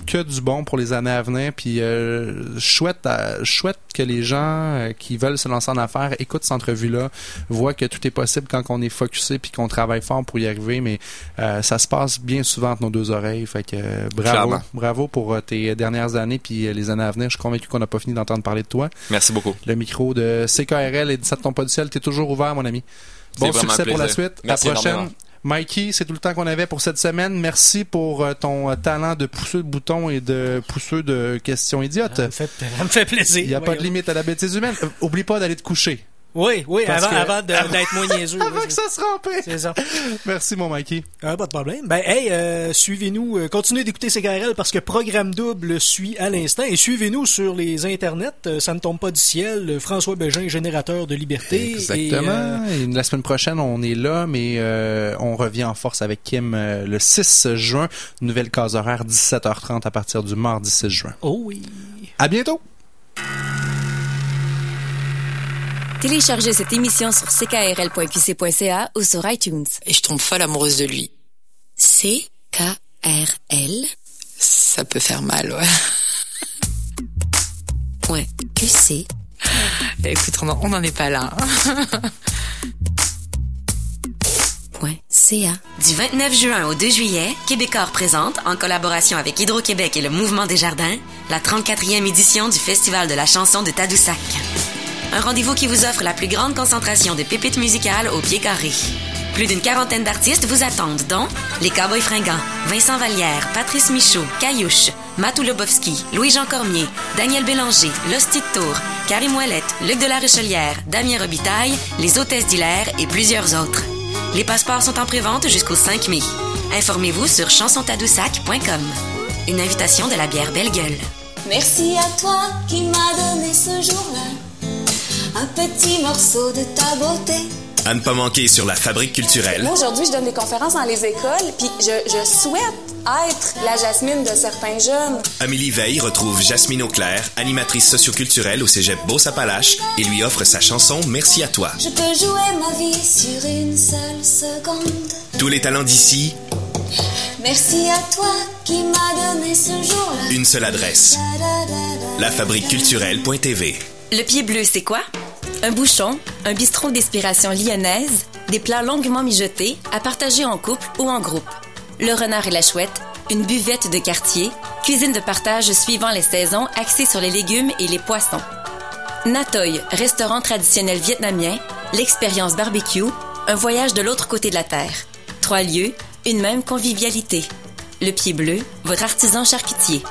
que du bon pour les années à venir. Puis euh, chouette, chouette que les gens euh, qui veulent se lancer en affaires écoutent cette entrevue-là, voient que tout est possible quand on est focusé puis qu'on travaille fort pour y arriver. Mais euh, ça se passe bien souvent entre nos deux oreilles. Fait que bravo, bravo pour tes dernières années puis les années à venir. Je suis convaincu qu'on n'a pas fini d'entendre parler de toi. Merci beaucoup. Le micro de CKRL et de ton pas du ciel, t'es toujours ouvert, mon ami. Bon succès pour la suite. Merci la prochaine. Mikey, c'est tout le temps qu'on avait pour cette semaine. Merci pour euh, ton euh, talent de pousseux de boutons et de pousseux de questions idiotes. Ça me fait, plaisir. Il n'y a pas de limite à la bêtise humaine. Euh, oublie pas d'aller te coucher. Oui, oui, avant, avant d'être moins niaiseux. avant que ça se rempe. C'est ça. Merci, mon Mikey. Ah, pas de problème. Ben, hey, euh, suivez-nous, euh, continuez d'écouter CKRL parce que Programme Double suit à l'instant et suivez-nous sur les internets. Euh, ça ne tombe pas du ciel. François Bégin, générateur de liberté. Exactement. Et, la semaine prochaine, on est là, mais on revient en force avec Kim le 6 juin. Nouvelle case horaire, 17h30 à partir du mardi 6 juin. Oh oui. À bientôt. Téléchargez cette émission sur ckrl.qc.ca ou sur iTunes. Et je tombe folle amoureuse de lui. C-K-R-L. Ça peut faire mal, ouais. Ouais, QC. Écoute, on n'en est pas là. .ca. Du 29 juin au 2 juillet, Québecor présente, en collaboration avec Hydro-Québec et le Mouvement des Jardins, la 34e édition du Festival de la chanson de Tadoussac. Un rendez-vous qui vous offre la plus grande concentration de pépites musicales au pied carré. Plus d'une quarantaine d'artistes vous attendent, dont les Cowboys fringants, Vincent Vallière, Patrice Michaud, Caillouche, Matou Lobovski, Louis-Jean Cormier, Daniel Bélanger, L'Hostie de Tour, Karim Ouellette, Luc de la Richelière, Damien Robitaille, les Hôtesses d'Hilaire et plusieurs autres. Les passeports sont en prévente jusqu'au 5 mai. Informez-vous sur chansontadoussac.com. Une invitation de la bière Belle Gueule. Merci à toi qui m'as donné ce jour-là un petit morceau de ta beauté. À ne pas manquer sur la Fabrique culturelle. Moi, aujourd'hui, je donne des conférences dans les écoles, puis je, je souhaite être la Jasmine de certains jeunes. Amélie Veil retrouve Jasmine Auclair, animatrice socioculturelle au cégep Beauce-Appalaches, et lui offre sa chanson Merci à toi. Je peux jouer ma vie sur une seule seconde. Tous les talents d'ici. Merci à toi qui m'as donné ce jour-là. Une seule adresse. Lafabriqueculturelle.tv. Le pied bleu, c'est quoi? Un bouchon, un bistrot d'inspiration lyonnaise, des plats longuement mijotés, à partager en couple ou en groupe. Le renard et la chouette, une buvette de quartier, cuisine de partage suivant les saisons axée sur les légumes et les poissons. Natoy, restaurant traditionnel vietnamien, l'expérience barbecue, un voyage de l'autre côté de la terre. Trois lieux, une même convivialité. Le Pied Bleu, votre artisan charcutier.